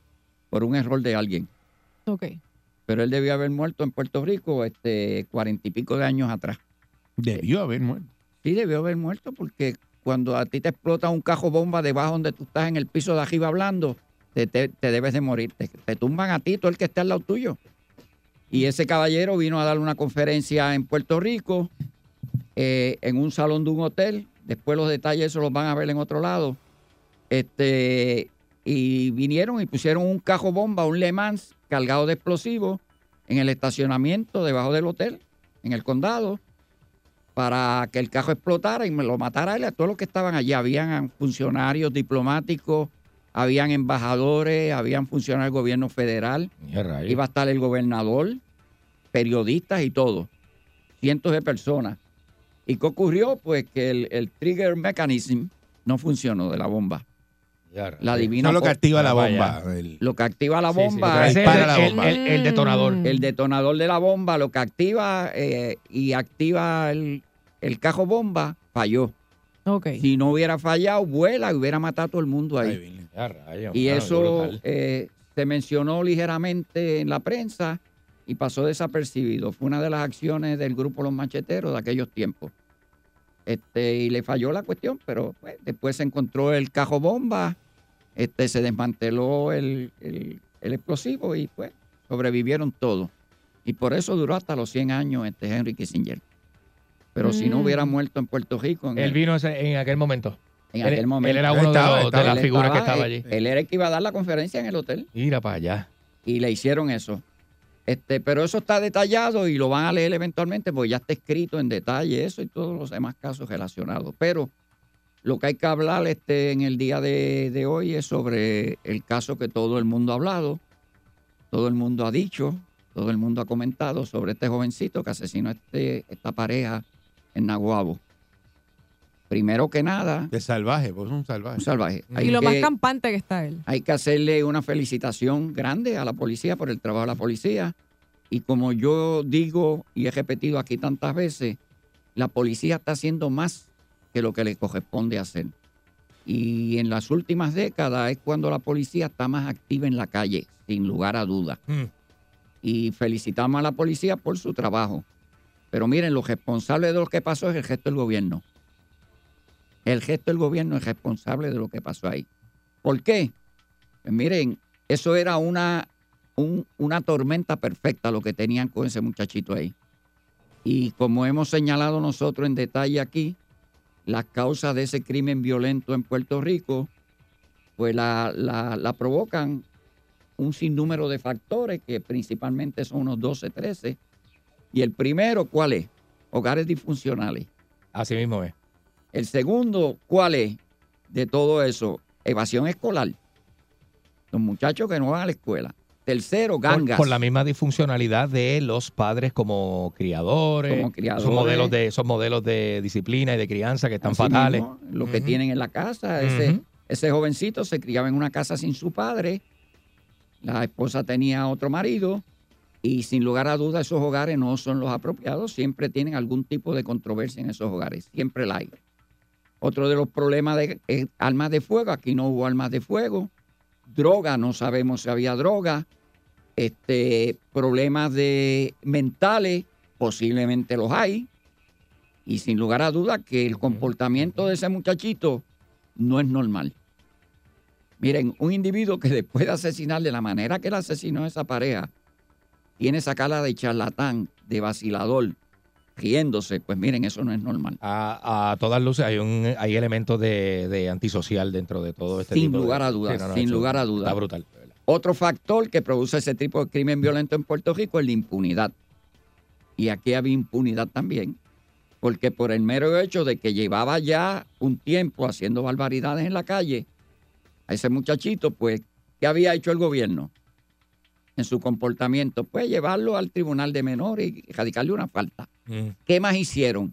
por un error de alguien. Ok. Pero él debió haber muerto en Puerto Rico este, cuarenta y pico de años atrás. Debió haber muerto. Sí, debió haber muerto porque cuando a ti te explota un cajo bomba debajo donde tú estás en el piso de arriba hablando, te, te- te debes de morir. Te, tumban a ti, todo el que está al lado tuyo. Y ese caballero vino a dar una conferencia en Puerto Rico, eh, en un salón de un hotel. Después los detalles eso los van a ver en otro lado. Este, y vinieron y pusieron un cajo bomba, un Le Mans cargado de explosivos en el estacionamiento debajo del hotel, en el condado para que el cajo explotara y lo matara a él, a todos los que estaban allí. Habían funcionarios diplomáticos, habían embajadores, habían funcionarios del gobierno federal, iba a estar el gobernador, periodistas y todo. Cientos de personas. ¿Y qué ocurrió? Pues que el, el trigger mechanism no funcionó de la bomba. La divina es lo que activa la bomba. el- lo que activa la Sí, sí, bomba el, la el- el detonador. el detonador de la bomba, lo que activa eh, y activa el, el cajo bomba, falló. Si no hubiera fallado, vuela y hubiera matado a todo el mundo ahí. Y eso eh, se mencionó ligeramente en la prensa y pasó desapercibido. Fue una de las acciones del grupo Los Macheteros de aquellos tiempos. Este, y le falló la cuestión, pero pues, después se encontró el cajo bomba, este, se desmanteló el, el- el explosivo y pues sobrevivieron todos. Y por eso duró hasta los 100 años este Henry Kissinger. Pero si no Mm. hubiera muerto en Puerto Rico, en, Él el- vino ese- en aquel momento. en él, aquel momento, él era uno de estaba, los- de, las figuras que estaba allí. Él era el que iba a dar la conferencia en el hotel Mira para allá. y le hicieron eso. Este, pero eso está detallado y lo van a leer eventualmente porque ya está escrito en detalle eso y todos los demás casos relacionados. Pero lo que hay que hablar este, en el día de, de hoy es sobre el caso que todo el mundo ha hablado, todo el mundo ha dicho, todo el mundo ha comentado sobre este jovencito que asesinó a este, esta pareja en Naguabo. Primero que nada, De salvaje, pues un salvaje. un salvaje. Y lo más que- campante que está él. hay que hacerle una felicitación grande a la policía por el trabajo de la policía. Y como yo digo y he repetido aquí tantas veces, la policía está haciendo más que lo que le corresponde hacer. Y en las últimas décadas es cuando la policía está más activa en la calle, sin lugar a dudas. Mm. Y felicitamos a la policía por su trabajo. Pero miren, lo responsable de lo que pasó es el gesto del gobierno. El gesto del gobierno es responsable de lo que pasó ahí. ¿Por qué? Pues miren, eso era una, un- una tormenta perfecta lo que tenían con ese muchachito ahí. Y como hemos señalado nosotros en detalle aquí, las causas de ese crimen violento en Puerto Rico, pues la, la- la provocan un sinnúmero de factores que principalmente son unos 12, 13. Y el primero, ¿cuál es? Hogares disfuncionales. Así mismo es. El segundo, ¿cuál es de todo eso? Evasión escolar. Los muchachos que no van a la escuela. Tercero, gangas. por la misma disfuncionalidad de los padres como criadores. Como criadores. Son modelos de, son modelos de disciplina y de crianza que están Así fatales. mismo, lo que tienen en la casa. Ese, ese jovencito se criaba en una casa sin su padre. La esposa tenía otro marido. Y sin lugar a dudas, esos hogares no son los apropiados. Siempre tienen algún tipo de controversia en esos hogares. Siempre la hay. Otro de los problemas de eh, armas de fuego. Aquí no hubo armas de fuego. Droga, no sabemos si había droga. Este, problemas de mentales, posiblemente los hay. Y sin lugar a dudas que el comportamiento de ese muchachito no es normal. Miren, un individuo que después de asesinar de la manera que él asesinó a esa pareja, tiene esa cara de charlatán, de vacilador, riéndose, pues miren, eso no es normal. A, a todas luces hay un hay elementos de, de antisocial dentro de todo este Sin tipo de- lugar a dudas, sin eso lugar a dudas. Está brutal. de. Otro factor que produce ese tipo de crimen violento en Puerto Rico es la impunidad. Y aquí había impunidad también, porque por el mero hecho de que llevaba ya un tiempo haciendo barbaridades en la calle, a ese muchachito, pues, ¿qué había hecho el gobierno en su comportamiento? Pues llevarlo al tribunal de menores y radicarle una falta. ¿Qué más hicieron?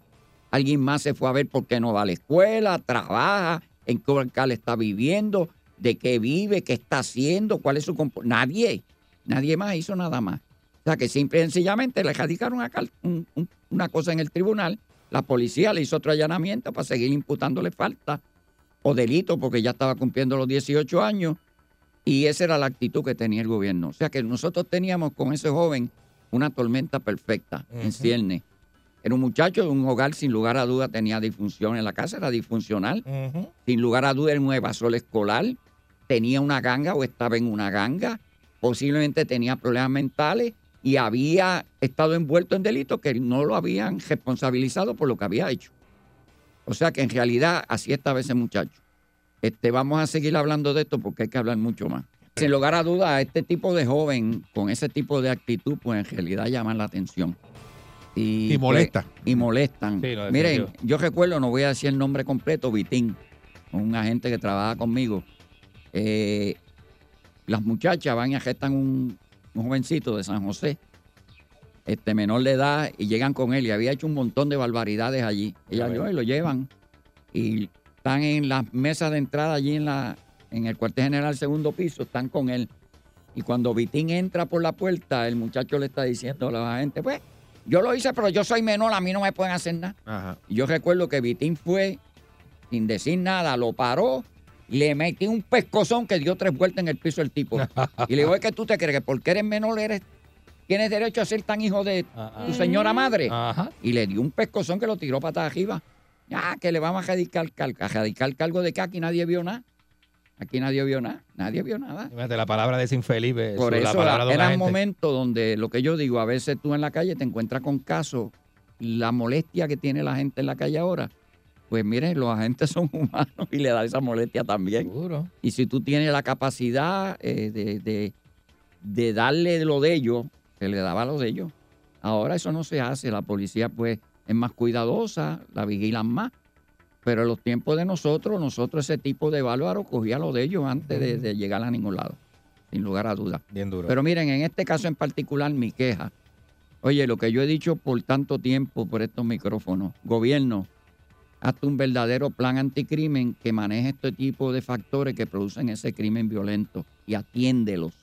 Alguien más se fue a ver por qué no va a la escuela, trabaja, en qué local está viviendo, de qué vive, qué está haciendo, cuál es su comportamiento. Nadie, nadie más hizo nada más. O sea que simple y sencillamente le radicaron una, cal- un- un- una cosa en el tribunal, la policía le hizo otro allanamiento para seguir imputándole falta o delito porque ya estaba cumpliendo los 18 años y esa era la actitud que tenía el gobierno. O sea que nosotros teníamos con ese joven una tormenta perfecta en cierne. Era un muchacho de un hogar sin lugar a duda tenía disfunción en la casa, era disfuncional. Sin lugar a duda era un evasor escolar, tenía una ganga o estaba en una ganga, posiblemente tenía problemas mentales y había estado envuelto en delitos que no lo habían responsabilizado por lo que había hecho. O sea que en realidad así estaba ese muchacho. Este, vamos a seguir hablando de esto porque hay que hablar mucho más. Sin lugar a duda, este tipo de joven con ese tipo de actitud, pues en realidad llaman la atención. Y, Y molesta. pues, y molestan. Sí, no, Miren, yo recuerdo, no voy a decir el nombre completo, Vitín, un agente que trabaja conmigo. Eh, las muchachas van y arrestan un, un jovencito de San José, este menor de edad, y llegan con él y había hecho un montón de barbaridades allí. Ellas veo. y lo llevan y están en las mesas de entrada allí en la en el cuartel general segundo piso, están con él. Y cuando Vitín entra por la puerta, el muchacho le está diciendo a la gente, pues, yo lo hice, pero yo soy menor, a mí no me pueden hacer nada. Ajá. Y yo recuerdo que Vitín fue, sin decir nada, lo paró, le metí un pescozón que dio tres vueltas en el piso el tipo. y le digo, es que tú te crees que porque eres menor eres, tienes derecho a ser tan hijo de tu señora madre. Ajá. Y le dio un pescozón que lo tiró patas arriba. Ya, que le vamos a radicar. A radicar cargo de que aquí nadie vio nada. Aquí nadie vio nada. Nadie vio nada. Fíjate, la palabra de ese infeliz. eh, Por su- la eso palabra de era un momento donde lo que yo digo, a veces tú en la calle te encuentras con casos, la molestia que tiene la gente en la calle ahora, pues miren, los agentes son humanos y le da esa molestia también. Seguro. Y si tú tienes la capacidad eh, de, de- de darle lo de ellos, se le daba lo de ellos. Ahora eso no se hace, la policía pues es más cuidadosa, la vigilan más. Pero en los tiempos de nosotros, nosotros ese tipo de bárbaro cogía lo de ellos antes de, de llegar a ningún lado, sin lugar a dudas. Bien duro. Pero miren, en este caso en particular, mi queja. Oye, lo que yo he dicho por tanto tiempo por estos micrófonos, gobierno, hazte un verdadero plan anticrimen que maneje este tipo de factores que producen ese crimen violento y atiéndelos,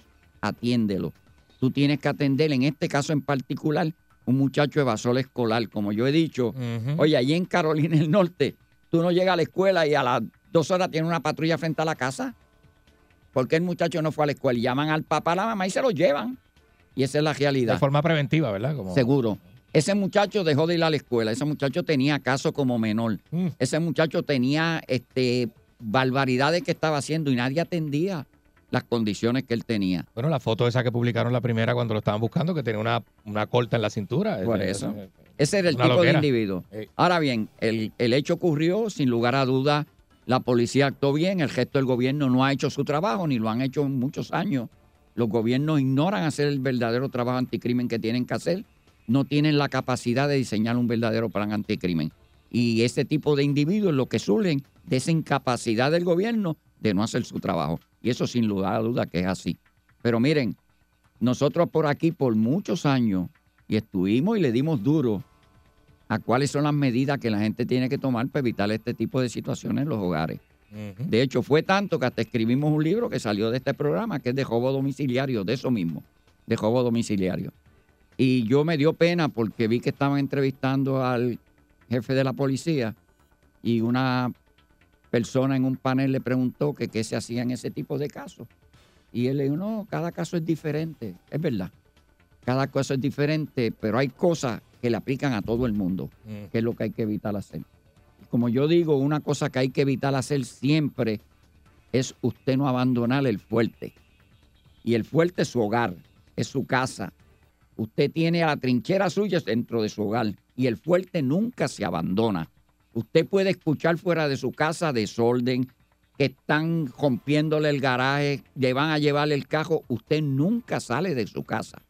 atiéndelos. Tú tienes que atender, en este caso en particular, un muchacho evasor escolar. Como yo he dicho, oye, allí en Carolina del Norte, tú no llegas a la escuela y a las dos horas tiene una patrulla frente a la casa. ¿Por qué el muchacho no fue a la escuela? Y llaman al papá, a la mamá y se lo llevan. Y esa es la de realidad. forma preventiva, ¿verdad? Como, Seguro. Ese muchacho dejó de ir a la escuela. Ese muchacho tenía caso como menor. Mm. Ese muchacho tenía este, barbaridades que estaba haciendo y nadie atendía las condiciones que él tenía. Bueno, la foto esa que publicaron la primera cuando lo estaban buscando, que tenía una, una corta en la cintura. Por eso. Ese era el Una tipo loquera. de individuo. Eh. Ahora bien, el, el hecho ocurrió, sin lugar a duda, la policía actuó bien, el resto del gobierno no ha hecho su trabajo, ni lo han hecho en muchos años. Los gobiernos ignoran hacer el verdadero trabajo anticrimen que tienen que hacer, no tienen la capacidad de diseñar un verdadero plan anticrimen. Y ese tipo de individuos lo que surgen de esa incapacidad del gobierno de no hacer su trabajo. Y eso sin lugar a duda que es así. Pero miren, nosotros por aquí por muchos años y estuvimos y le dimos duro a cuáles son las medidas que la gente tiene que tomar para evitar este tipo de situaciones en los hogares. De hecho, fue tanto que hasta escribimos un libro que salió de este programa, que es de robo domiciliario, de eso mismo, de robo domiciliario. Y yo me dio pena porque vi que estaban entrevistando al jefe de la policía y una persona en un panel le preguntó que qué se hacía en ese tipo de casos. Y él le dijo, no, cada caso es diferente. Es verdad. Cada caso es diferente, pero hay cosas que le aplican a todo el mundo, Mm. que es lo que hay que evitar hacer. Como yo digo, una cosa que hay que evitar hacer siempre es usted no abandonar el fuerte. Y el fuerte es su hogar, es su casa. Usted tiene a la trinchera suya dentro de su hogar y el fuerte nunca se abandona. Usted puede escuchar fuera de su casa desorden, que están rompiéndole el garaje, le van a llevar el cajo. Usted nunca sale de su casa.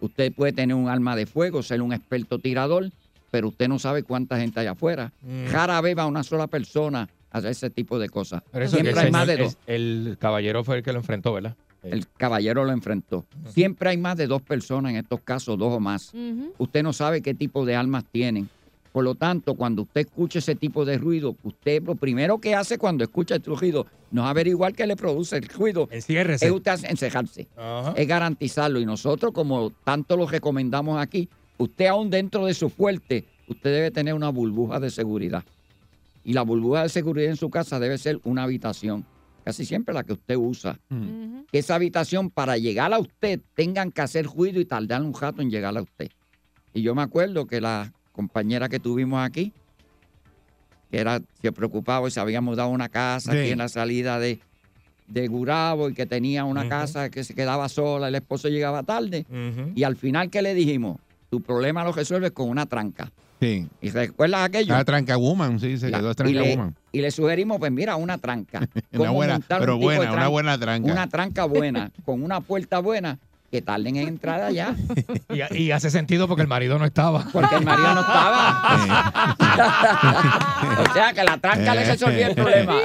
Usted puede tener un arma de fuego, ser un experto tirador, pero usted no sabe cuánta gente hay afuera. Mm. Rara vez va una sola persona a hacer ese tipo de cosas. Pero eso que Siempre el hay más de dos. El caballero fue el que lo enfrentó, ¿verdad? El caballero lo enfrentó. Siempre hay más de dos personas en estos casos, dos o más. Usted no sabe qué tipo de armas tienen. Por lo tanto, cuando usted escuche ese tipo de ruido, usted lo primero que hace cuando escucha el ruido no es averiguar qué le produce el ruido. Enciérrese. Es usted encejarse. Es garantizarlo. Y nosotros, como tanto lo recomendamos aquí, usted aún dentro de su fuerte, usted debe tener una burbuja de seguridad. Y la burbuja de seguridad en su casa debe ser una habitación. Casi siempre la que usted usa. Ujú. Que esa habitación, para llegar a usted, tengan que hacer ruido y tardar un rato en llegar a usted. Y yo me acuerdo que la compañera que tuvimos aquí, que era, se preocupaba y se habíamos dado una casa Sí. aquí en la salida de, de Gurabo y que tenía una casa que se quedaba sola, el esposo llegaba tarde. Y al final, ¿qué le dijimos? Tu problema lo resuelves con una tranca. Sí. ¿Y recuerdas aquello? Ah, Tranca Woman, sí, se La- quedó y, Tranca le, Woman. y le sugerimos, pues mira, una tranca. Una buena, pero buena, una tranca. buena tranca. Una tranca buena, con una puerta buena, que tarden en entrar allá. Y, y hace sentido porque el marido no estaba. Porque el marido no estaba. o sea que la tranca le resolvió el problema.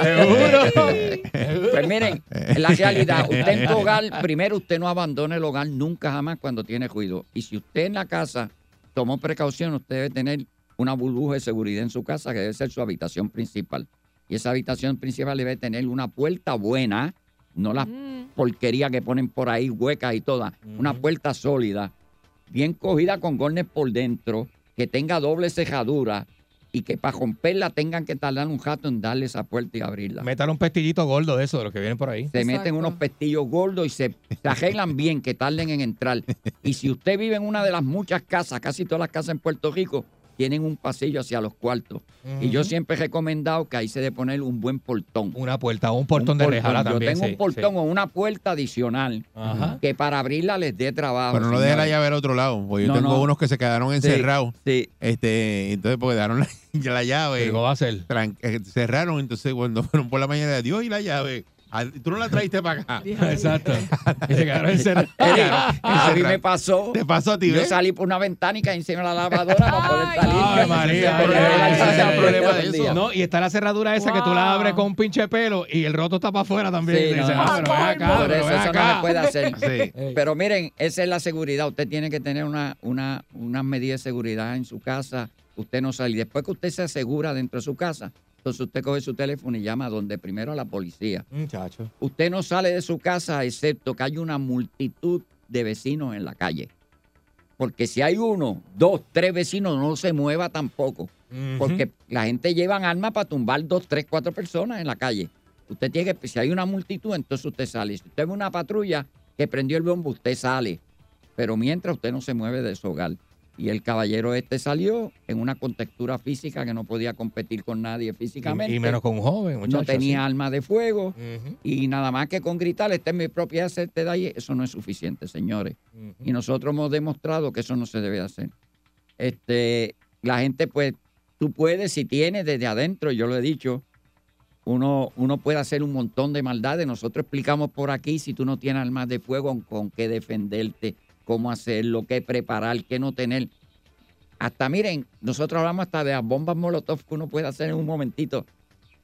Pues miren, en la realidad, usted en tu hogar, primero usted no abandona el hogar nunca jamás cuando tiene ruido. Y si usted en la casa tomó precaución, usted debe tener una burbuja de seguridad en su casa que debe ser su habitación principal. Y esa habitación principal debe tener una puerta buena, no las Mm. porquerías que ponen por ahí, huecas y todas. Una puerta sólida, bien cogida con gornes por dentro, que tenga doble cejadura y que para romperla tengan que tardar un rato en darle esa puerta y abrirla. Métale un pestillito gordo de eso, de los que vienen por ahí. Se meten unos pestillos gordos y se, se arreglan bien, que tarden en entrar. Y si usted vive en una de las muchas casas, casi todas las casas en Puerto Rico, tienen un pasillo hacia los cuartos. Y yo siempre he recomendado que ahí se debe poner un buen portón. Una puerta o un portón Un de rejala Yo también. tengo sí, un portón sí. o una puerta adicional Ajá. que para abrirla les dé trabajo. Pero no deje la señores. llave al otro lado, porque yo No, tengo no. unos que se quedaron encerrados. Sí. Este, entonces, porque dejaron la, la llave. ¿Cómo va a ser? eh, cerraron, entonces cuando fueron por la mañana, Dios y la llave. Ah, Tú no la trajiste para acá. Exacto. Y se quedaron encerrados. A mí me pasó. Te pasó a ti, Yo salí por una ventana y caí encima de la lavadora para poder salir. Ay, María. No, y está la cerradura esa que tú la abres con un pinche pelo y el roto está para afuera también. Sí, no, ah, pero acá, Por eso eso no se puede hacer. Pero miren, esa es la seguridad. Usted tiene que tener una, una, unas medidas de seguridad en su casa. Usted no sale. Y después que usted se asegura dentro de su casa, entonces usted coge su teléfono y llama donde primero a la policía. Muchacho. Usted no sale de su casa excepto que hay una multitud de vecinos en la calle. Porque si hay uno, dos, tres vecinos, no se mueva tampoco. Porque la gente lleva armas para tumbar dos, tres, cuatro personas en la calle. Usted tiene que, si hay una multitud, entonces usted sale. Si usted ve una patrulla que prendió el bombo, usted sale. Pero mientras usted no se mueve de su hogar. Y el caballero este salió en una contextura física que no podía competir con nadie físicamente. Y, y menos con un joven, muchacho. no tenía arma de fuego. Y nada más que con gritar, esta es mi propiedad, de ahí, eso no es suficiente, señores. Y nosotros hemos demostrado que eso no se debe hacer. Este, la gente, pues, tú puedes, si tienes desde adentro, yo lo he dicho, uno, uno puede hacer un montón de maldades. Nosotros explicamos por aquí, si tú no tienes armas de fuego, con, con qué defenderte, cómo hacerlo, qué preparar, qué no tener. Hasta, miren, nosotros hablamos hasta de las bombas molotov que uno puede hacer en un momentito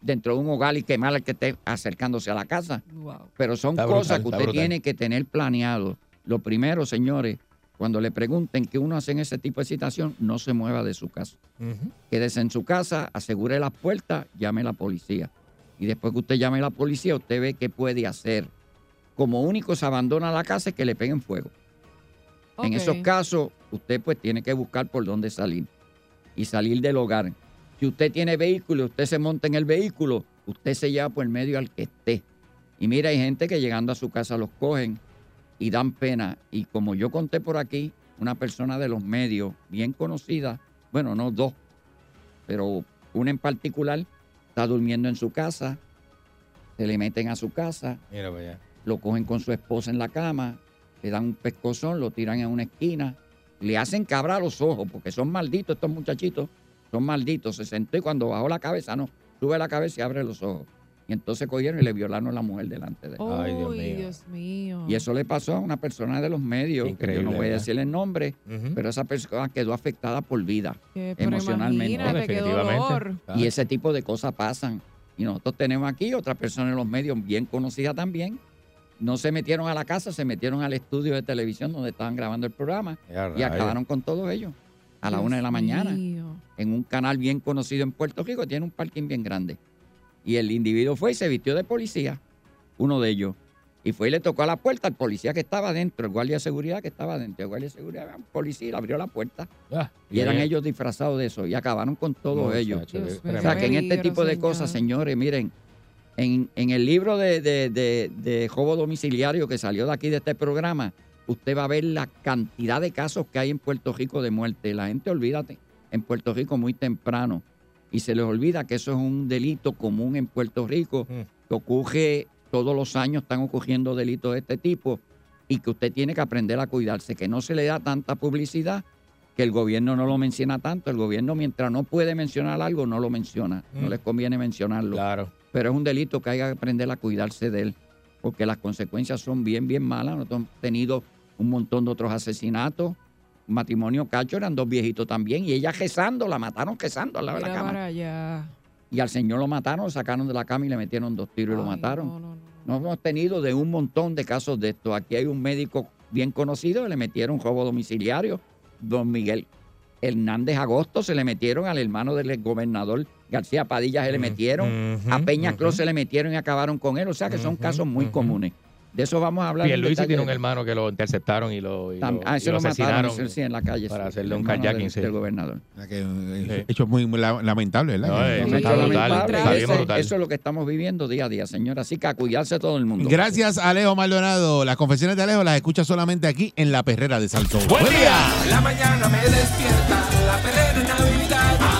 dentro de un hogar y quemar al que esté acercándose a la casa. Wow. Pero son Está brutal, cosas que usted brutal. tiene que tener planeado. Lo primero, señores, cuando le pregunten qué uno hace en ese tipo de situación, no se mueva de su casa. Ujú. Quédese en su casa, asegure las puertas, llame a la policía. Y después que usted llame a la policía, usted ve qué puede hacer. Como único se abandona la casa es que le peguen fuego. En esos casos, usted pues tiene que buscar por dónde salir y salir del hogar. Si usted tiene vehículo y usted se monta en el vehículo, usted se lleva por el medio al que esté. Y mira, hay gente que llegando a su casa los cogen y dan pena. Y como yo conté por aquí, una persona de los medios bien conocida, bueno, no dos, pero una en particular, está durmiendo en su casa, se le meten a su casa, Mira lo cogen con su esposa en la cama, le dan un pescozón, lo tiran en una esquina, le hacen cabra a los ojos, porque son malditos estos muchachitos, son malditos. Se sentó y cuando bajó la cabeza, no, sube la cabeza y abre los ojos. Y entonces cogieron y le violaron a la mujer delante de él. Ay, Dios mío. Dios mío. Y eso le pasó a una persona de los medios, que yo no voy a ¿verdad? decir el nombre, pero esa persona quedó afectada por vida. Emocionalmente. Definitivamente. Y ese tipo de cosas pasan. Y nosotros tenemos aquí otra persona en los medios bien conocida también. No se metieron a la casa, se metieron al estudio de televisión donde estaban grabando el programa Ya, y acabaron con todos ellos a la Dios una de la mañana mío. en un canal bien conocido en Puerto Rico, tiene un parking bien grande. Y el individuo fue y se vistió de policía, uno de ellos. Y fue y le tocó a la puerta al policía que estaba dentro, el guardia de seguridad que estaba dentro. El guardia de seguridad un policía y le abrió la puerta. Ah, Y eran ellos disfrazados de eso y acabaron con todos Muchacho, ellos. Dios. O sea, que en este tipo de cosas, señores, miren, en, en el libro de, de, de, de Jobo Domiciliario que salió de aquí de este programa, usted va a ver la cantidad de casos que hay en Puerto Rico de muerte. La gente, olvídate, en Puerto Rico muy temprano. Y se les olvida que eso es un delito común en Puerto Rico, Mm. que ocurre todos los años, están ocurriendo delitos de este tipo, y que usted tiene que aprender a cuidarse, que no se le da tanta publicidad, que el gobierno no lo menciona tanto. El gobierno, mientras no puede mencionar algo, no lo menciona. No Mm. les conviene mencionarlo. Claro. Pero es un delito que hay que aprender a cuidarse de él, porque las consecuencias son bien, bien malas. Nosotros hemos tenido un montón de otros asesinatos. Matrimonio Cacho eran dos viejitos también, y ella rezando, la mataron rezando al lado de la cama. allá. Y al señor lo mataron, lo sacaron de la cama y le metieron dos tiros y lo mataron. no, no, no. Nos hemos tenido de un montón de casos de esto. Aquí hay un médico bien conocido que le metieron robo domiciliario, don Miguel Hernández Agosto, se le metieron al hermano del gobernador García Padilla, se le metieron, a Peña. Clos se le metieron y acabaron con él. O sea que son casos muy comunes. De eso vamos a hablar. en Pierluisi detalle. tiene un hermano que lo interceptaron y lo, y lo- ah, y lo lo mataron asesinaron. ese sí, en la calle. para hacerle el un carjacking, del- sí. del gobernador. O sea que, eh, Sí. Hecho muy la- lamentable, ¿verdad? No, Que- eh, brutal, lamentable. está bien Ese- brutal. Eso es lo que estamos viviendo día a día, señora. Así que a cuidarse todo el mundo. Gracias, Alejo Maldonado. Las confesiones de Alejo las escucha solamente aquí en la perrera de Salsón. ¡Buen día! La mañana me despierta la perrera en Navidad.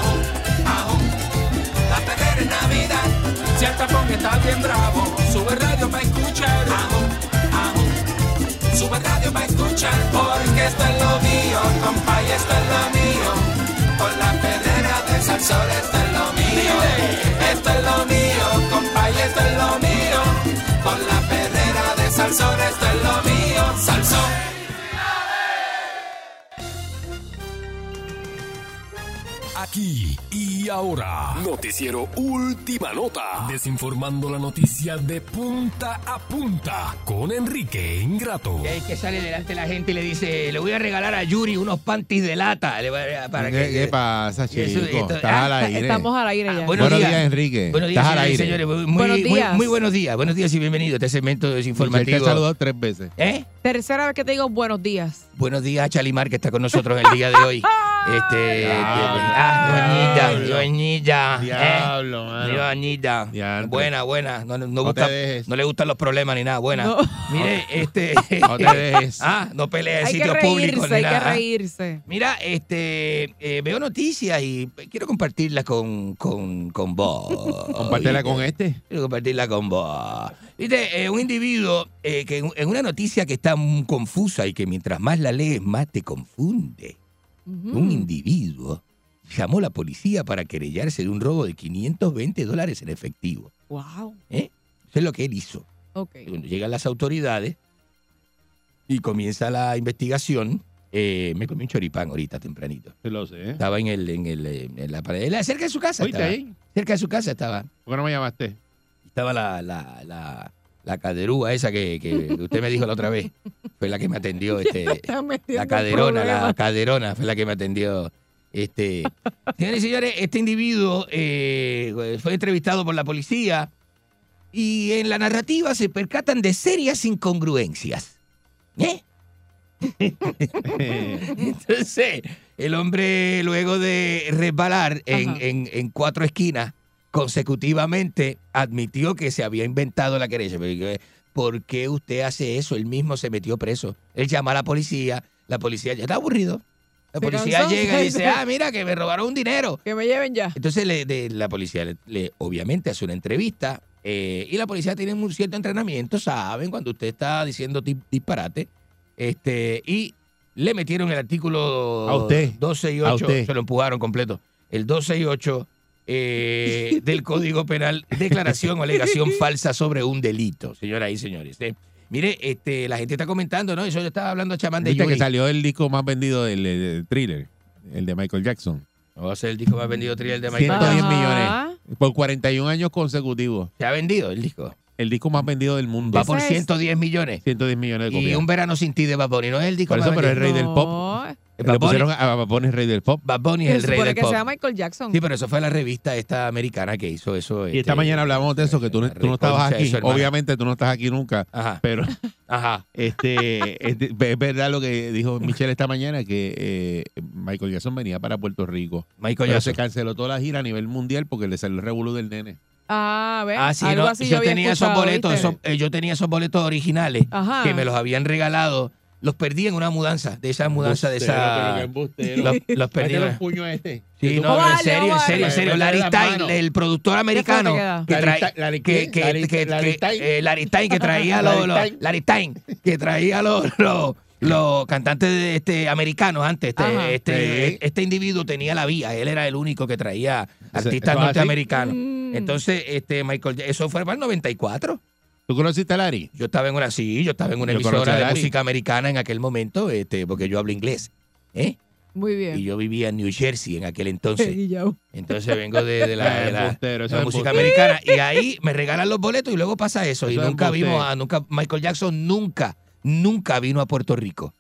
Si el tapón está bien bravo, sube radio para escuchar. Ajo, ajo, sube radio para escuchar. Porque esto es lo mío, compa, y esto es lo mío. Con la perrera de Salsón, esto es lo mío. Esto es lo mío, compa, y esto es lo mío. Con la perrera de Salsón, esto es lo mío. Salsón. Aquí y ahora. Noticiero Última Nota. Desinformando la noticia de punta a punta con Enrique Ingrato. Que, que sale delante de la gente y le dice, le voy a regalar a Yuri unos panties de lata. Le voy a- para ¿Qué, que, qué pasa, chico? Eso- esto- Estás al ah, aire. Estamos al aire Ah, ya. bueno. buenos días. días, Enrique. Buenos días, Estás al señores, aire. señores. Muy, Buenos días. muy buenos días. Buenos días y bienvenido a este segmento Michelle te desinformativo. saludó tres veces. ¿Eh? Tercera vez que te digo buenos días. Buenos días a Chalimar, que está con nosotros el día de hoy. Este, ah, doñita. Diablo, eh, mano. doñita. Diantre. Buena, buena. No, no, No gusta- te dejes. no le gustan los problemas ni nada. Buena. No. Mire, este. No te dejes. ah, no pelea en Hay que sitios públicos hay que nada. ah. reírse. Mira, este, eh, veo noticias y quiero compartirlas con, con, con vos. Compártela con este. Quiero compartirla con vos. Viste, eh, un individuo eh, que en, en una noticia que está muy confusa y que mientras más la lees, más te confunde. Un individuo llamó a la policía para querellarse de un robo de 520 dólares en efectivo. Wow. ¿eh? Eso es lo que él hizo. Ok. Cuando llegan las autoridades y comienza la investigación, eh, me comí un choripán ahorita tempranito. Se lo sé. ¿eh? Estaba en el, en el, en la pared, cerca de su casa. ¿Oíste estaba. ahí? Cerca de su casa estaba. ¿Por qué no me llamaste? Estaba la, la, la, la caderúa esa que, que usted me dijo la otra vez. Fue la que me atendió. Este, la caderona, la caderona fue la que me atendió. Este, señores y señores, este individuo eh, fue entrevistado por la policía y en la narrativa se percatan de serias incongruencias. ¿Eh? Entonces, el hombre, luego de resbalar en, en- en cuatro esquinas consecutivamente, admitió que se había inventado la querella. ¿Por qué usted hace eso? Él mismo se metió preso. Él llama a la policía, la policía ya está aburrido. La policía llega y dice, ah, mira, que me robaron un dinero. Que me lleven ya. Entonces le- de- la policía le, le- obviamente hace una entrevista eh, y la policía tiene un cierto entrenamiento, saben cuando usted está diciendo di- disparate. Este, y le metieron el artículo A usted. 12 y A 8, usted. se lo empujaron completo. El 12 y 8 eh, del Código Penal, declaración o alegación falsa sobre un delito, señoras y señores. Eh, mire, este, la gente está comentando, ¿no? Eso yo estaba hablando a chamán de Viste que Yuri. salió el disco más vendido del, del thriller, el de Michael Jackson. Va a ser el disco más vendido thriller de Michael 110 Jackson. millones. Por 41 años consecutivos. Se ha vendido el disco. El disco más vendido del mundo. Va por 110 millones. 110 millones de Y copias. un verano sin ti de Bad Bunny. No es el disco Por eso, más pero es vendido. rey del pop. No, Le Bad Bunny- pusieron a Bad Bunny rey del pop. Bad Bunny es se el rey supone del que pop. sea Michael Jackson. Sí, pero eso fue la revista esta americana que hizo eso. Y esta este, mañana hablamos de eso, que tú, no- tú no estabas aquí. Obviamente tú no estás aquí nunca. Ajá. Pero Ajá. este, este, es verdad lo que dijo Michelle esta mañana, que eh, Michael Jackson venía para Puerto Rico. Michael Pero Jackson. se canceló toda la gira a nivel mundial porque le salió el revolú del nene. Ah, ¿ves? Ah, sí, Algo no, así yo, había tenía esos escuchado, boletos, ¿viste? esos- eh, yo tenía esos boletos originales Ajá. que me los habían regalado. Los perdí en una mudanza, de esa mudanza de esa. Los, los perdí. Los puños a este. Sí, no, en darle, serio, en serio, en serio. Larry manos. el productor americano que Larry trae, Stein- Larry- que, que, Larry- que- Larry que- Stein. eh, que traía los, Larry Stein, que traía los, los, los cantantes de este americanos antes. Este, Ajá. este, Sí. este individuo tenía la vía, él era el único que traía artistas así. norteamericanos. Mm. Entonces, este Michael, eso fue para el 94. ¿Tú conociste a Larry? Yo estaba en una, sí, yo estaba en una Yo emisora de música americana en aquel momento, este, porque yo hablo inglés. ¿eh? Muy bien. Y yo vivía en New Jersey en aquel entonces. Entonces vengo de, de la, de la- música americana. Y ahí me regalan los boletos y luego pasa eso. y Eso nunca vimos a, nunca, Michael Jackson nunca, nunca vino a Puerto Rico.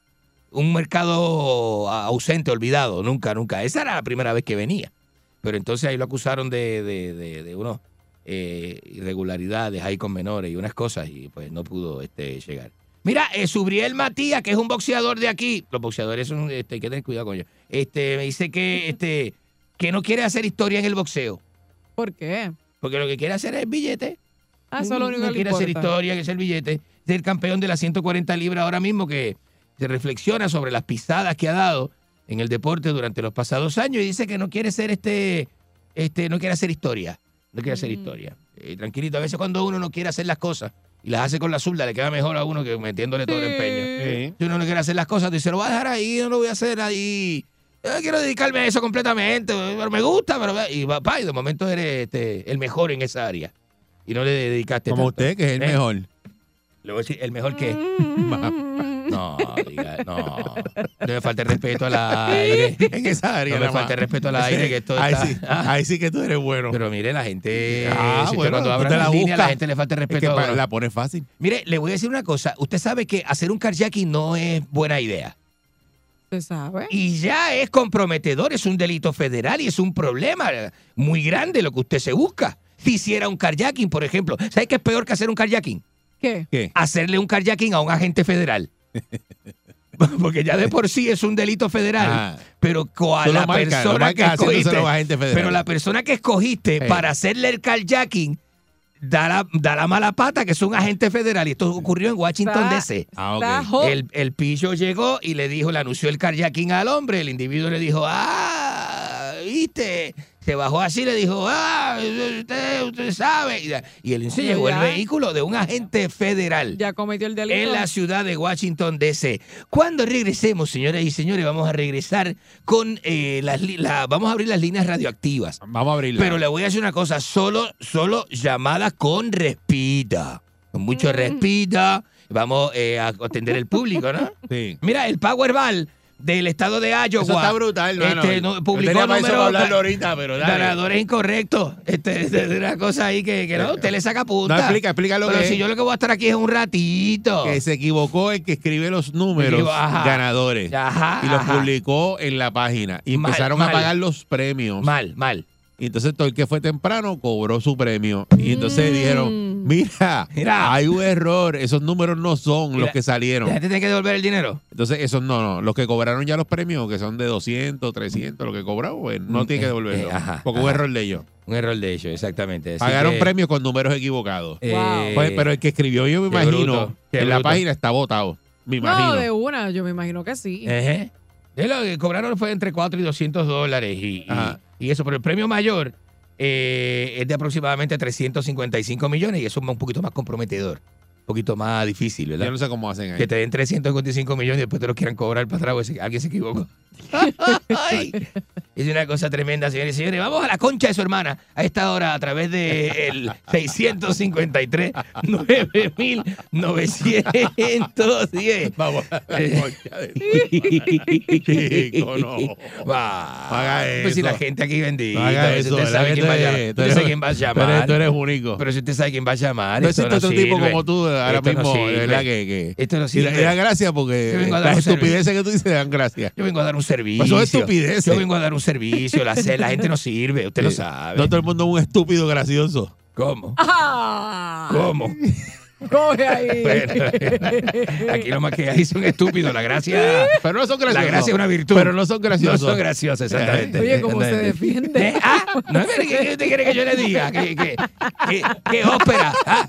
Un mercado ausente, olvidado, nunca, nunca. Esa era la primera vez que venía. Pero entonces ahí lo acusaron de, de, de, de unos eh, irregularidades ahí con menores y unas cosas y pues no pudo este, llegar. Mira, eh, Subriel Matías, que es un boxeador de aquí, los boxeadores son, este, hay que tener cuidado con ellos, este, me dice que, este, que no quiere hacer historia en el boxeo, ¿Por qué? porque lo que quiere hacer es billete. Ah, eso es lo único no que quiere hacer historia, que es el billete. Es el campeón de las 140 libras ahora mismo que se reflexiona sobre las pisadas que ha dado en el deporte durante los pasados años y dice que no quiere ser este, este, no quiere hacer historia. No quiere hacer Mm. historia. Eh, tranquilito, a veces cuando uno no quiere hacer las cosas y las hace con la zurda, le queda mejor a uno que metiéndole todo el Sí. empeño. Si uno no quiere hacer las cosas, dice, lo voy a dejar ahí, no lo voy a hacer ahí. Yo quiero dedicarme a eso completamente, pero me gusta, pero y papá, y de momento eres este, el mejor en esa área. Y no le dedicaste Como tanto. usted, que es el ¿Eh? mejor. Le voy a decir, ¿el mejor qué? No, diga, no. No me falte respeto al aire. En esa área. No me falte respeto al aire, que esto ahí, está- sí, Ah. ahí sí que tú eres bueno. Pero mire, la gente, Ah, si bueno, cuando abra la la línea, la gente le falta es respeto. que a pa- uno. la pones fácil. Mire, le voy a decir una cosa. Usted sabe que hacer un carjacking no es buena idea. ¿Usted sabe? Y ya es comprometedor, es un delito federal y es un problema muy grande lo que usted se busca. Si hiciera un carjacking, por ejemplo, ¿sabe qué es peor que hacer un carjacking? ¿Qué? ¿Qué? Hacerle un carjacking a un agente federal. Porque ya de por sí es un delito federal. Ah. Pero lo la persona que escogiste. a. Pero la persona que escogiste para hacerle el carjacking da la, da la mala pata, que es un agente federal. Y esto ocurrió en Washington, D.C. Ah, El, el pillo llegó y le dijo, le anunció el carjacking al hombre. El individuo le dijo, ah, viste. Se bajó así y le dijo, ah, usted, usted sabe. Y, y él se Ya. llevó el vehículo de un agente federal Ya cometió el delito. en la ciudad de Washington, D.C. Cuando regresemos, señoras y señores, vamos a regresar con eh, las, la- vamos a abrir las líneas radioactivas. Vamos a abrirla. Pero le voy a decir una cosa, solo, solo llamadas con respida. Con mucho Mm. respida. Vamos eh, a atender el público, ¿no? Sí. Mira, el Powerball del estado de Iowa. Eso está brutal, hermano. Este, no, publicó número- hablarlo ahorita, pero dale. Ganadores incorrectos. Este, es una cosa ahí que, que no, usted le saca punta. No, explica, explica lo Pero que si es. yo lo que voy a estar aquí es un ratito. Que se equivocó el que escribe los números Equivo- ajá. ganadores. Ajá, y los ajá. publicó en la página. Y Mal, empezaron mal. a pagar los premios. Mal, mal. Y entonces todo el que fue temprano cobró su premio. Y entonces Mm. dijeron, mira, Mira. hay un error. Esos números no son los que salieron. La gente tiene que devolver el dinero. Entonces, esos no, no. Los que cobraron ya los premios, que son de 200, 300, lo que cobraron, pues no Mm, tiene que eh, devolverlo. eh, ajá, porque ajá. error de ellos. Un error de ellos, exactamente. Así Pagaron que, premios con números equivocados. eh, Wow. Pues, pero el que escribió, yo me qué imagino, bruto, en la página está votado. Me imagino. No, de una, yo me imagino que sí. De lo que cobraron fue entre 4 y 200 dólares y, y eso, pero el premio mayor eh, es de aproximadamente 355 millones y eso es un poquito más comprometedor, un poquito más difícil, ¿verdad? Yo no sé cómo hacen ahí. Que te den 355 millones y después te lo quieran cobrar para atrás, alguien se equivocó. Ay, es una cosa tremenda, señores y señores. Vamos a la concha de su hermana a esta hora a través del 653 9910. Vamos a la Eh. concha de Chico, no. Va. No haga Pues si eso. la gente aquí bendita. No si eso, usted ¿verdad sabe quién va a llamar. Usted eres- sabe quién va a llamar. tú eres único. Pero si usted sabe quién va a llamar. No existe otro tipo como tú ahora Esto no mismo, de verdad que, que Esto no sirve. y da gracia porque Yo vengo a dar las estupideces que tú dices dan gracia. Yo vengo a dar un servicio. Pues son estupideces. Yo vengo a dar un servicio. La, la gente no sirve. Usted lo sabe. No todo el mundo es un estúpido gracioso. ¿Cómo? Ah, ¿Cómo? Coge ahí. Aquí lo más que hay son estúpidos. La gracia. Pero no son graciosos. La gracia es una virtud. Pero no son graciosos. No son graciosos, exactamente. Oye, ¿cómo se defiende? ¿Eh? Ah, no ¿qué, usted quiere que yo le diga? ¿Qué, qué, qué, qué ópera? Ah,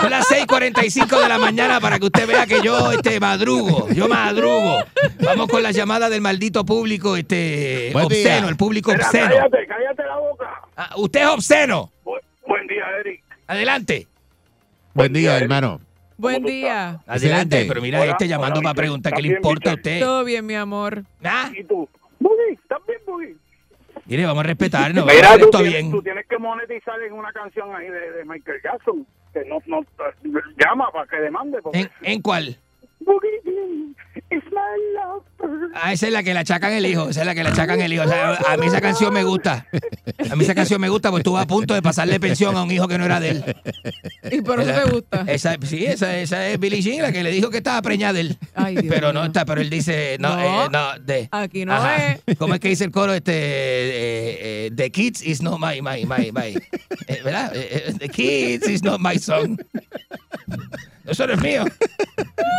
Son las 6:45 de la mañana para que usted vea que yo este, madrugo. Yo madrugo. Vamos con la llamada del maldito público este, Buen día. obsceno, el público Mira, obsceno. cállate, cállate la boca. Ah, usted es obsceno. Bu- buen día, Eric. Adelante. Buen día, hermano. Buen día. Adelante. Excelente. Pero mira, Hola, este llamando hola, para preguntar qué le ¿Estás bien, importa a usted. Todo bien, mi amor. Ah, ¿Y tú? Boogie, ¿estás bien, Boogie? mire, vamos a respetarnos. Vamos a Mira, hacer tú esto tienes, bien. tú tienes que monetizar en una canción ahí de, de Michael Jackson. Que no, no, llama para que demande. Porque... ¿En, en cuál? Ah, esa es la que le achacan el hijo, esa es la que le achacan el hijo. O sea, a mí esa canción me gusta. A mí esa canción me gusta porque estuvo a punto de pasarle pensión a un hijo que no era de él. Y por eso te gusta. Esa, sí, esa, esa es Billie Jean, la que le dijo que estaba preñada de él. Ay, Dios pero no está, pero él dice, no, No. eh, no, de. Aquí no Ajá. es. ¿Cómo es que dice el coro? Este, eh, eh, the kids is not my, my, my, my. Eh, ¿Verdad? Eh, eh, the kids is not my song. Eso no es mío.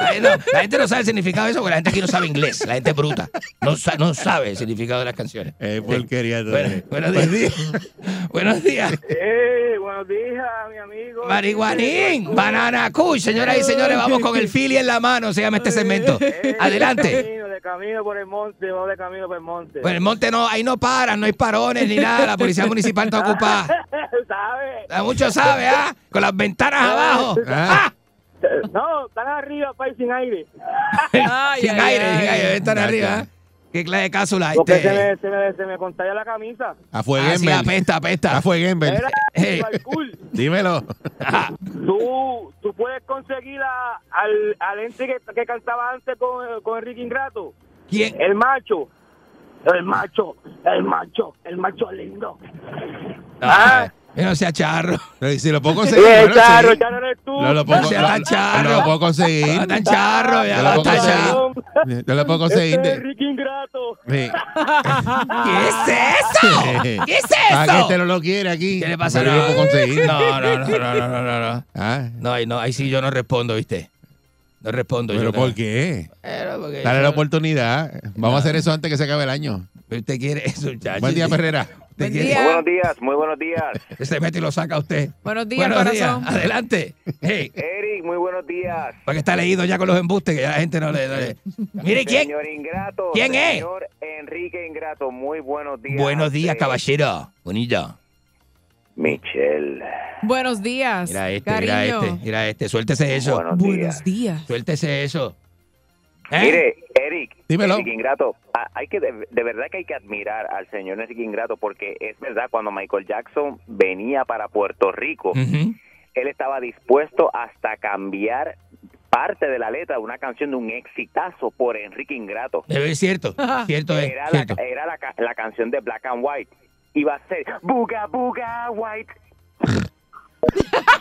Ay, no, la gente no sabe el significado de eso porque la gente aquí no sabe inglés. La gente es bruta. No, sa- no sabe el significado de las canciones. Eh, porquería. Bueno, buenos días. buenos días. Eh, buenos días, mi amigo. Marihuanín, Banana Kush, señoras y señores, vamos con el fili en la mano, se llama este segmento. De Adelante. camino, de camino por el monte, vamos de camino por el monte. Pues el monte no, ahí no paran, no hay parones ni nada, la policía municipal está ocupada. ¿Sabes? Ah, Mucho sabe, ¿ah? Con las ventanas abajo. Ah. ¡Ah! No, están arriba, país sin aire. Ay, Sin ay, aire, ay. sin aire, ventanas Ya, arriba. ¿ah? ¿Qué clase de cápsula? Porque Este? se, me, se, me, se me contagia la camisa. A fue Ah, sí, apesta, apesta. A fue Gember. Era Hey. cool. Dímelo. Ah, Tú, tú puedes conseguir a- al, al ente que, que cantaba antes con, con Enrique Ingrato. ¿Quién? El macho. El macho. El macho. El macho lindo. Ah, yo no sea charro. Pero si lo puedo Sí, conseguir. bueno, charro, sí. charro eres tú. No lo puedo, No tan charro. lo puedo conseguir. No tan charro, ya va lo puedo conseguir. Yo lo puedo Este es conseguir. Enrique Ingrato. Sí. ¿Qué es eso? ¿Qué es ¿Para que eso? este no lo quiere aquí? ¿Qué le pasa? Pero yo lo puedo conseguir. No, no, no, no, no, no, no, no. Ah, No, ahí no, ahí sí yo no respondo, ¿viste? No respondo ¿Pero yo. por qué? Pero porque Dale yo- la oportunidad. Vamos a hacer eso antes que se acabe el año. Usted quiere eso, muchacho. Buen día, Perrera. Buen día. Muy buenos días, muy buenos días. Se mete y lo saca usted. Buenos días, Buenos días. corazón. Adelante. Hey, Eric, muy buenos días. porque está leído ya con los embustes que ya la gente no le... no le- Mire, ¿quién? Señor Ingrato. ¿Quién es? Señor Enrique Ingrato, muy buenos días. Buenos días, Eh, caballero. Bonilla. Michelle. Buenos días. Mira este, cariño. mira este, mira este. Suéltese eso. Buenos días. Suéltese eso. ¿Eh? Mire, Eric, Dímelo. Enrique Ingrato, hay que de, de verdad que hay que admirar al señor Enrique Ingrato porque es verdad cuando Michael Jackson venía para Puerto Rico, él estaba dispuesto hasta cambiar parte de la letra de una canción de un exitazo por Enrique Ingrato. Es cierto, cierto es, Era, la, cierto. era la, la canción de Black and White. Iba a ser Buga Buga White.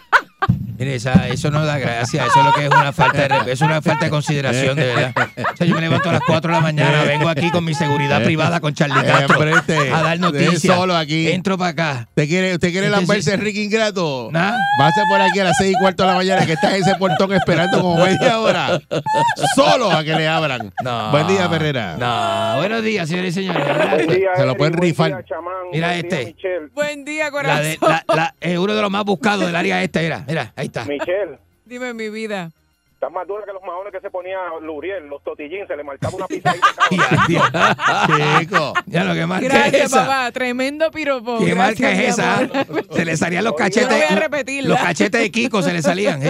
Mire, esa- eso no da gracia, eso es lo que es una falta de respeto, es una falta de consideración, de verdad. O sea, yo me levanto a las 4 de la mañana, vengo aquí con mi seguridad privada con Charlie Castro Hombre, este, a dar noticias. solo aquí. Entro para acá. ¿Usted quiere, usted quiere lamberse Enrique Ingrato? ¿Nah? Pase por aquí a las seis y cuarto de la mañana que está en ese portón esperando como media hora. Solo a que le abran. No. Buen día, Perrera. No, buenos días, señores y señores. Se lo pueden rifar. Mira este. Buen día, La corazón. de, la, uno de los más buscados del área esta, mira, mira, ahí está. Michelle, Dime mi vida. está más dura que los maones que se ponía Luriel, los totillín, se le marcaba una tío. Chico. Ya lo que marca es Gracias, esa. papá. Tremendo piropo. ¿Qué Gracias, marca es esa? Se le salían los Yo no cachetes. voy a repetirla. Los cachetes de Kiko se le salían.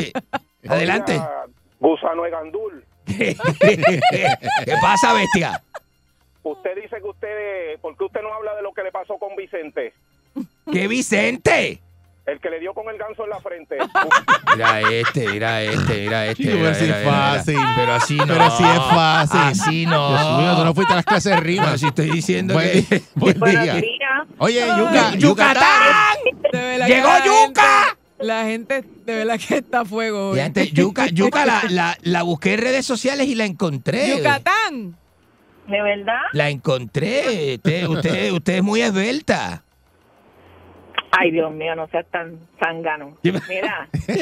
Adelante. Gusano de gandul. ¿Qué pasa, bestia? usted dice que usted, ¿por qué usted no habla de lo que le pasó con Vicente? ¿Qué Vicente? El que le dio con el ganso en la frente. Mira este, mira este, mira este. Chico, mira, pero si mira, es mira, mira. fácil. Pero así no. Pero si es fácil. Así no. Dios mío, tú no fuiste a las clases de rima. Pero si estoy diciendo Buen, que. buen Buenos día. días. Oye, Yuca, ¡Yucatán! De verdad que ¡Llegó Yuca! La gente, de verdad que está a fuego. hoy. Y antes, Yuca, Yuca la, la, la busqué en redes sociales y la encontré. Yucatán. ¿De verdad? La encontré. Usted, usted, usted es muy esbelta. Ay, Dios mío, no seas tan zángano. Mira. sí, sí,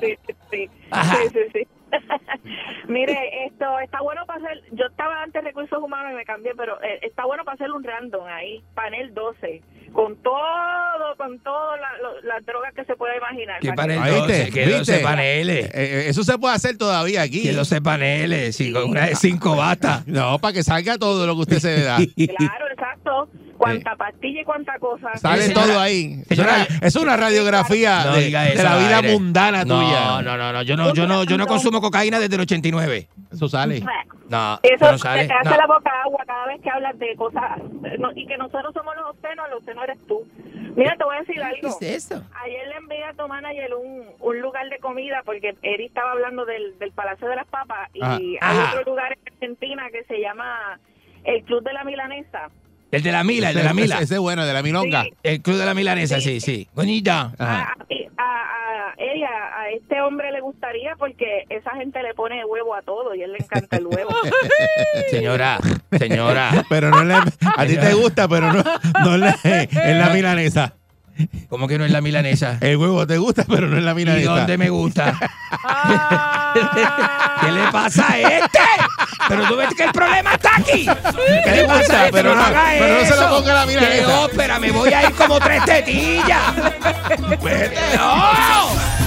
sí, sí, sí. Sí, sí, sí. Mire, esto está bueno para hacer. Yo estaba antes recursos humanos y me cambié, pero eh, está bueno para hacer un random ahí, panel 12, con todo, con todas las drogas que se pueda imaginar. ¿Qué Para que- panel 12? ¿Oíste? ¿Qué 12 ¿Viste? paneles? Eh, eh, eso se puede hacer todavía aquí. ¿Qué 12 paneles? Sí, con una de 5 batas. No, para que salga todo lo que usted se da. Claro. Cuánta pastilla y cuánta cosa. Sale Señora- todo ahí. Es señora- una, es una radiografía No de, la vida aire. mundana No, tuya. no, no, no. Yo no, yo no, yo no consumo cocaína desde el 89. Eso sale. No, Eso no sale. te hace No. la boca agua cada vez que hablas de cosas no- y que nosotros somos los obscenos, los obscenos eres tú. Mira, te voy a decir algo. ¿Qué es eso? Ayer le envié a tu manager un, un lugar de comida porque Eri estaba hablando del, del Palacio de las Papas y Ajá. hay Ajá. otro lugar en Argentina que se llama el Club de la Milanesa. El de la Mila, el de la Mila. Ese, es bueno, de la milonga. Sí. El club de la milanesa, sí, sí. Bonita. Ajá. A, a, a ella, a este hombre le gustaría porque esa gente le pone huevo a todo y él le encanta el huevo. Señora, señora. Pero no le, a ti te gusta, pero no, no le, en la milanesa. ¿Cómo que no es la milanesa? El huevo te gusta, pero no en la ¿Y milanesa. dónde me gusta? ¿Qué le pasa a este? Pero tú ves que el problema está aquí. ¿Qué le pasa a este? pero no- haga pero no se lo ponga la ¡Qué milanesa. ópera! Me voy a ir como tres tetillas. ¡No!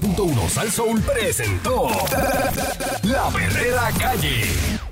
Uno Sal Soul presentó La Verdadera Calle.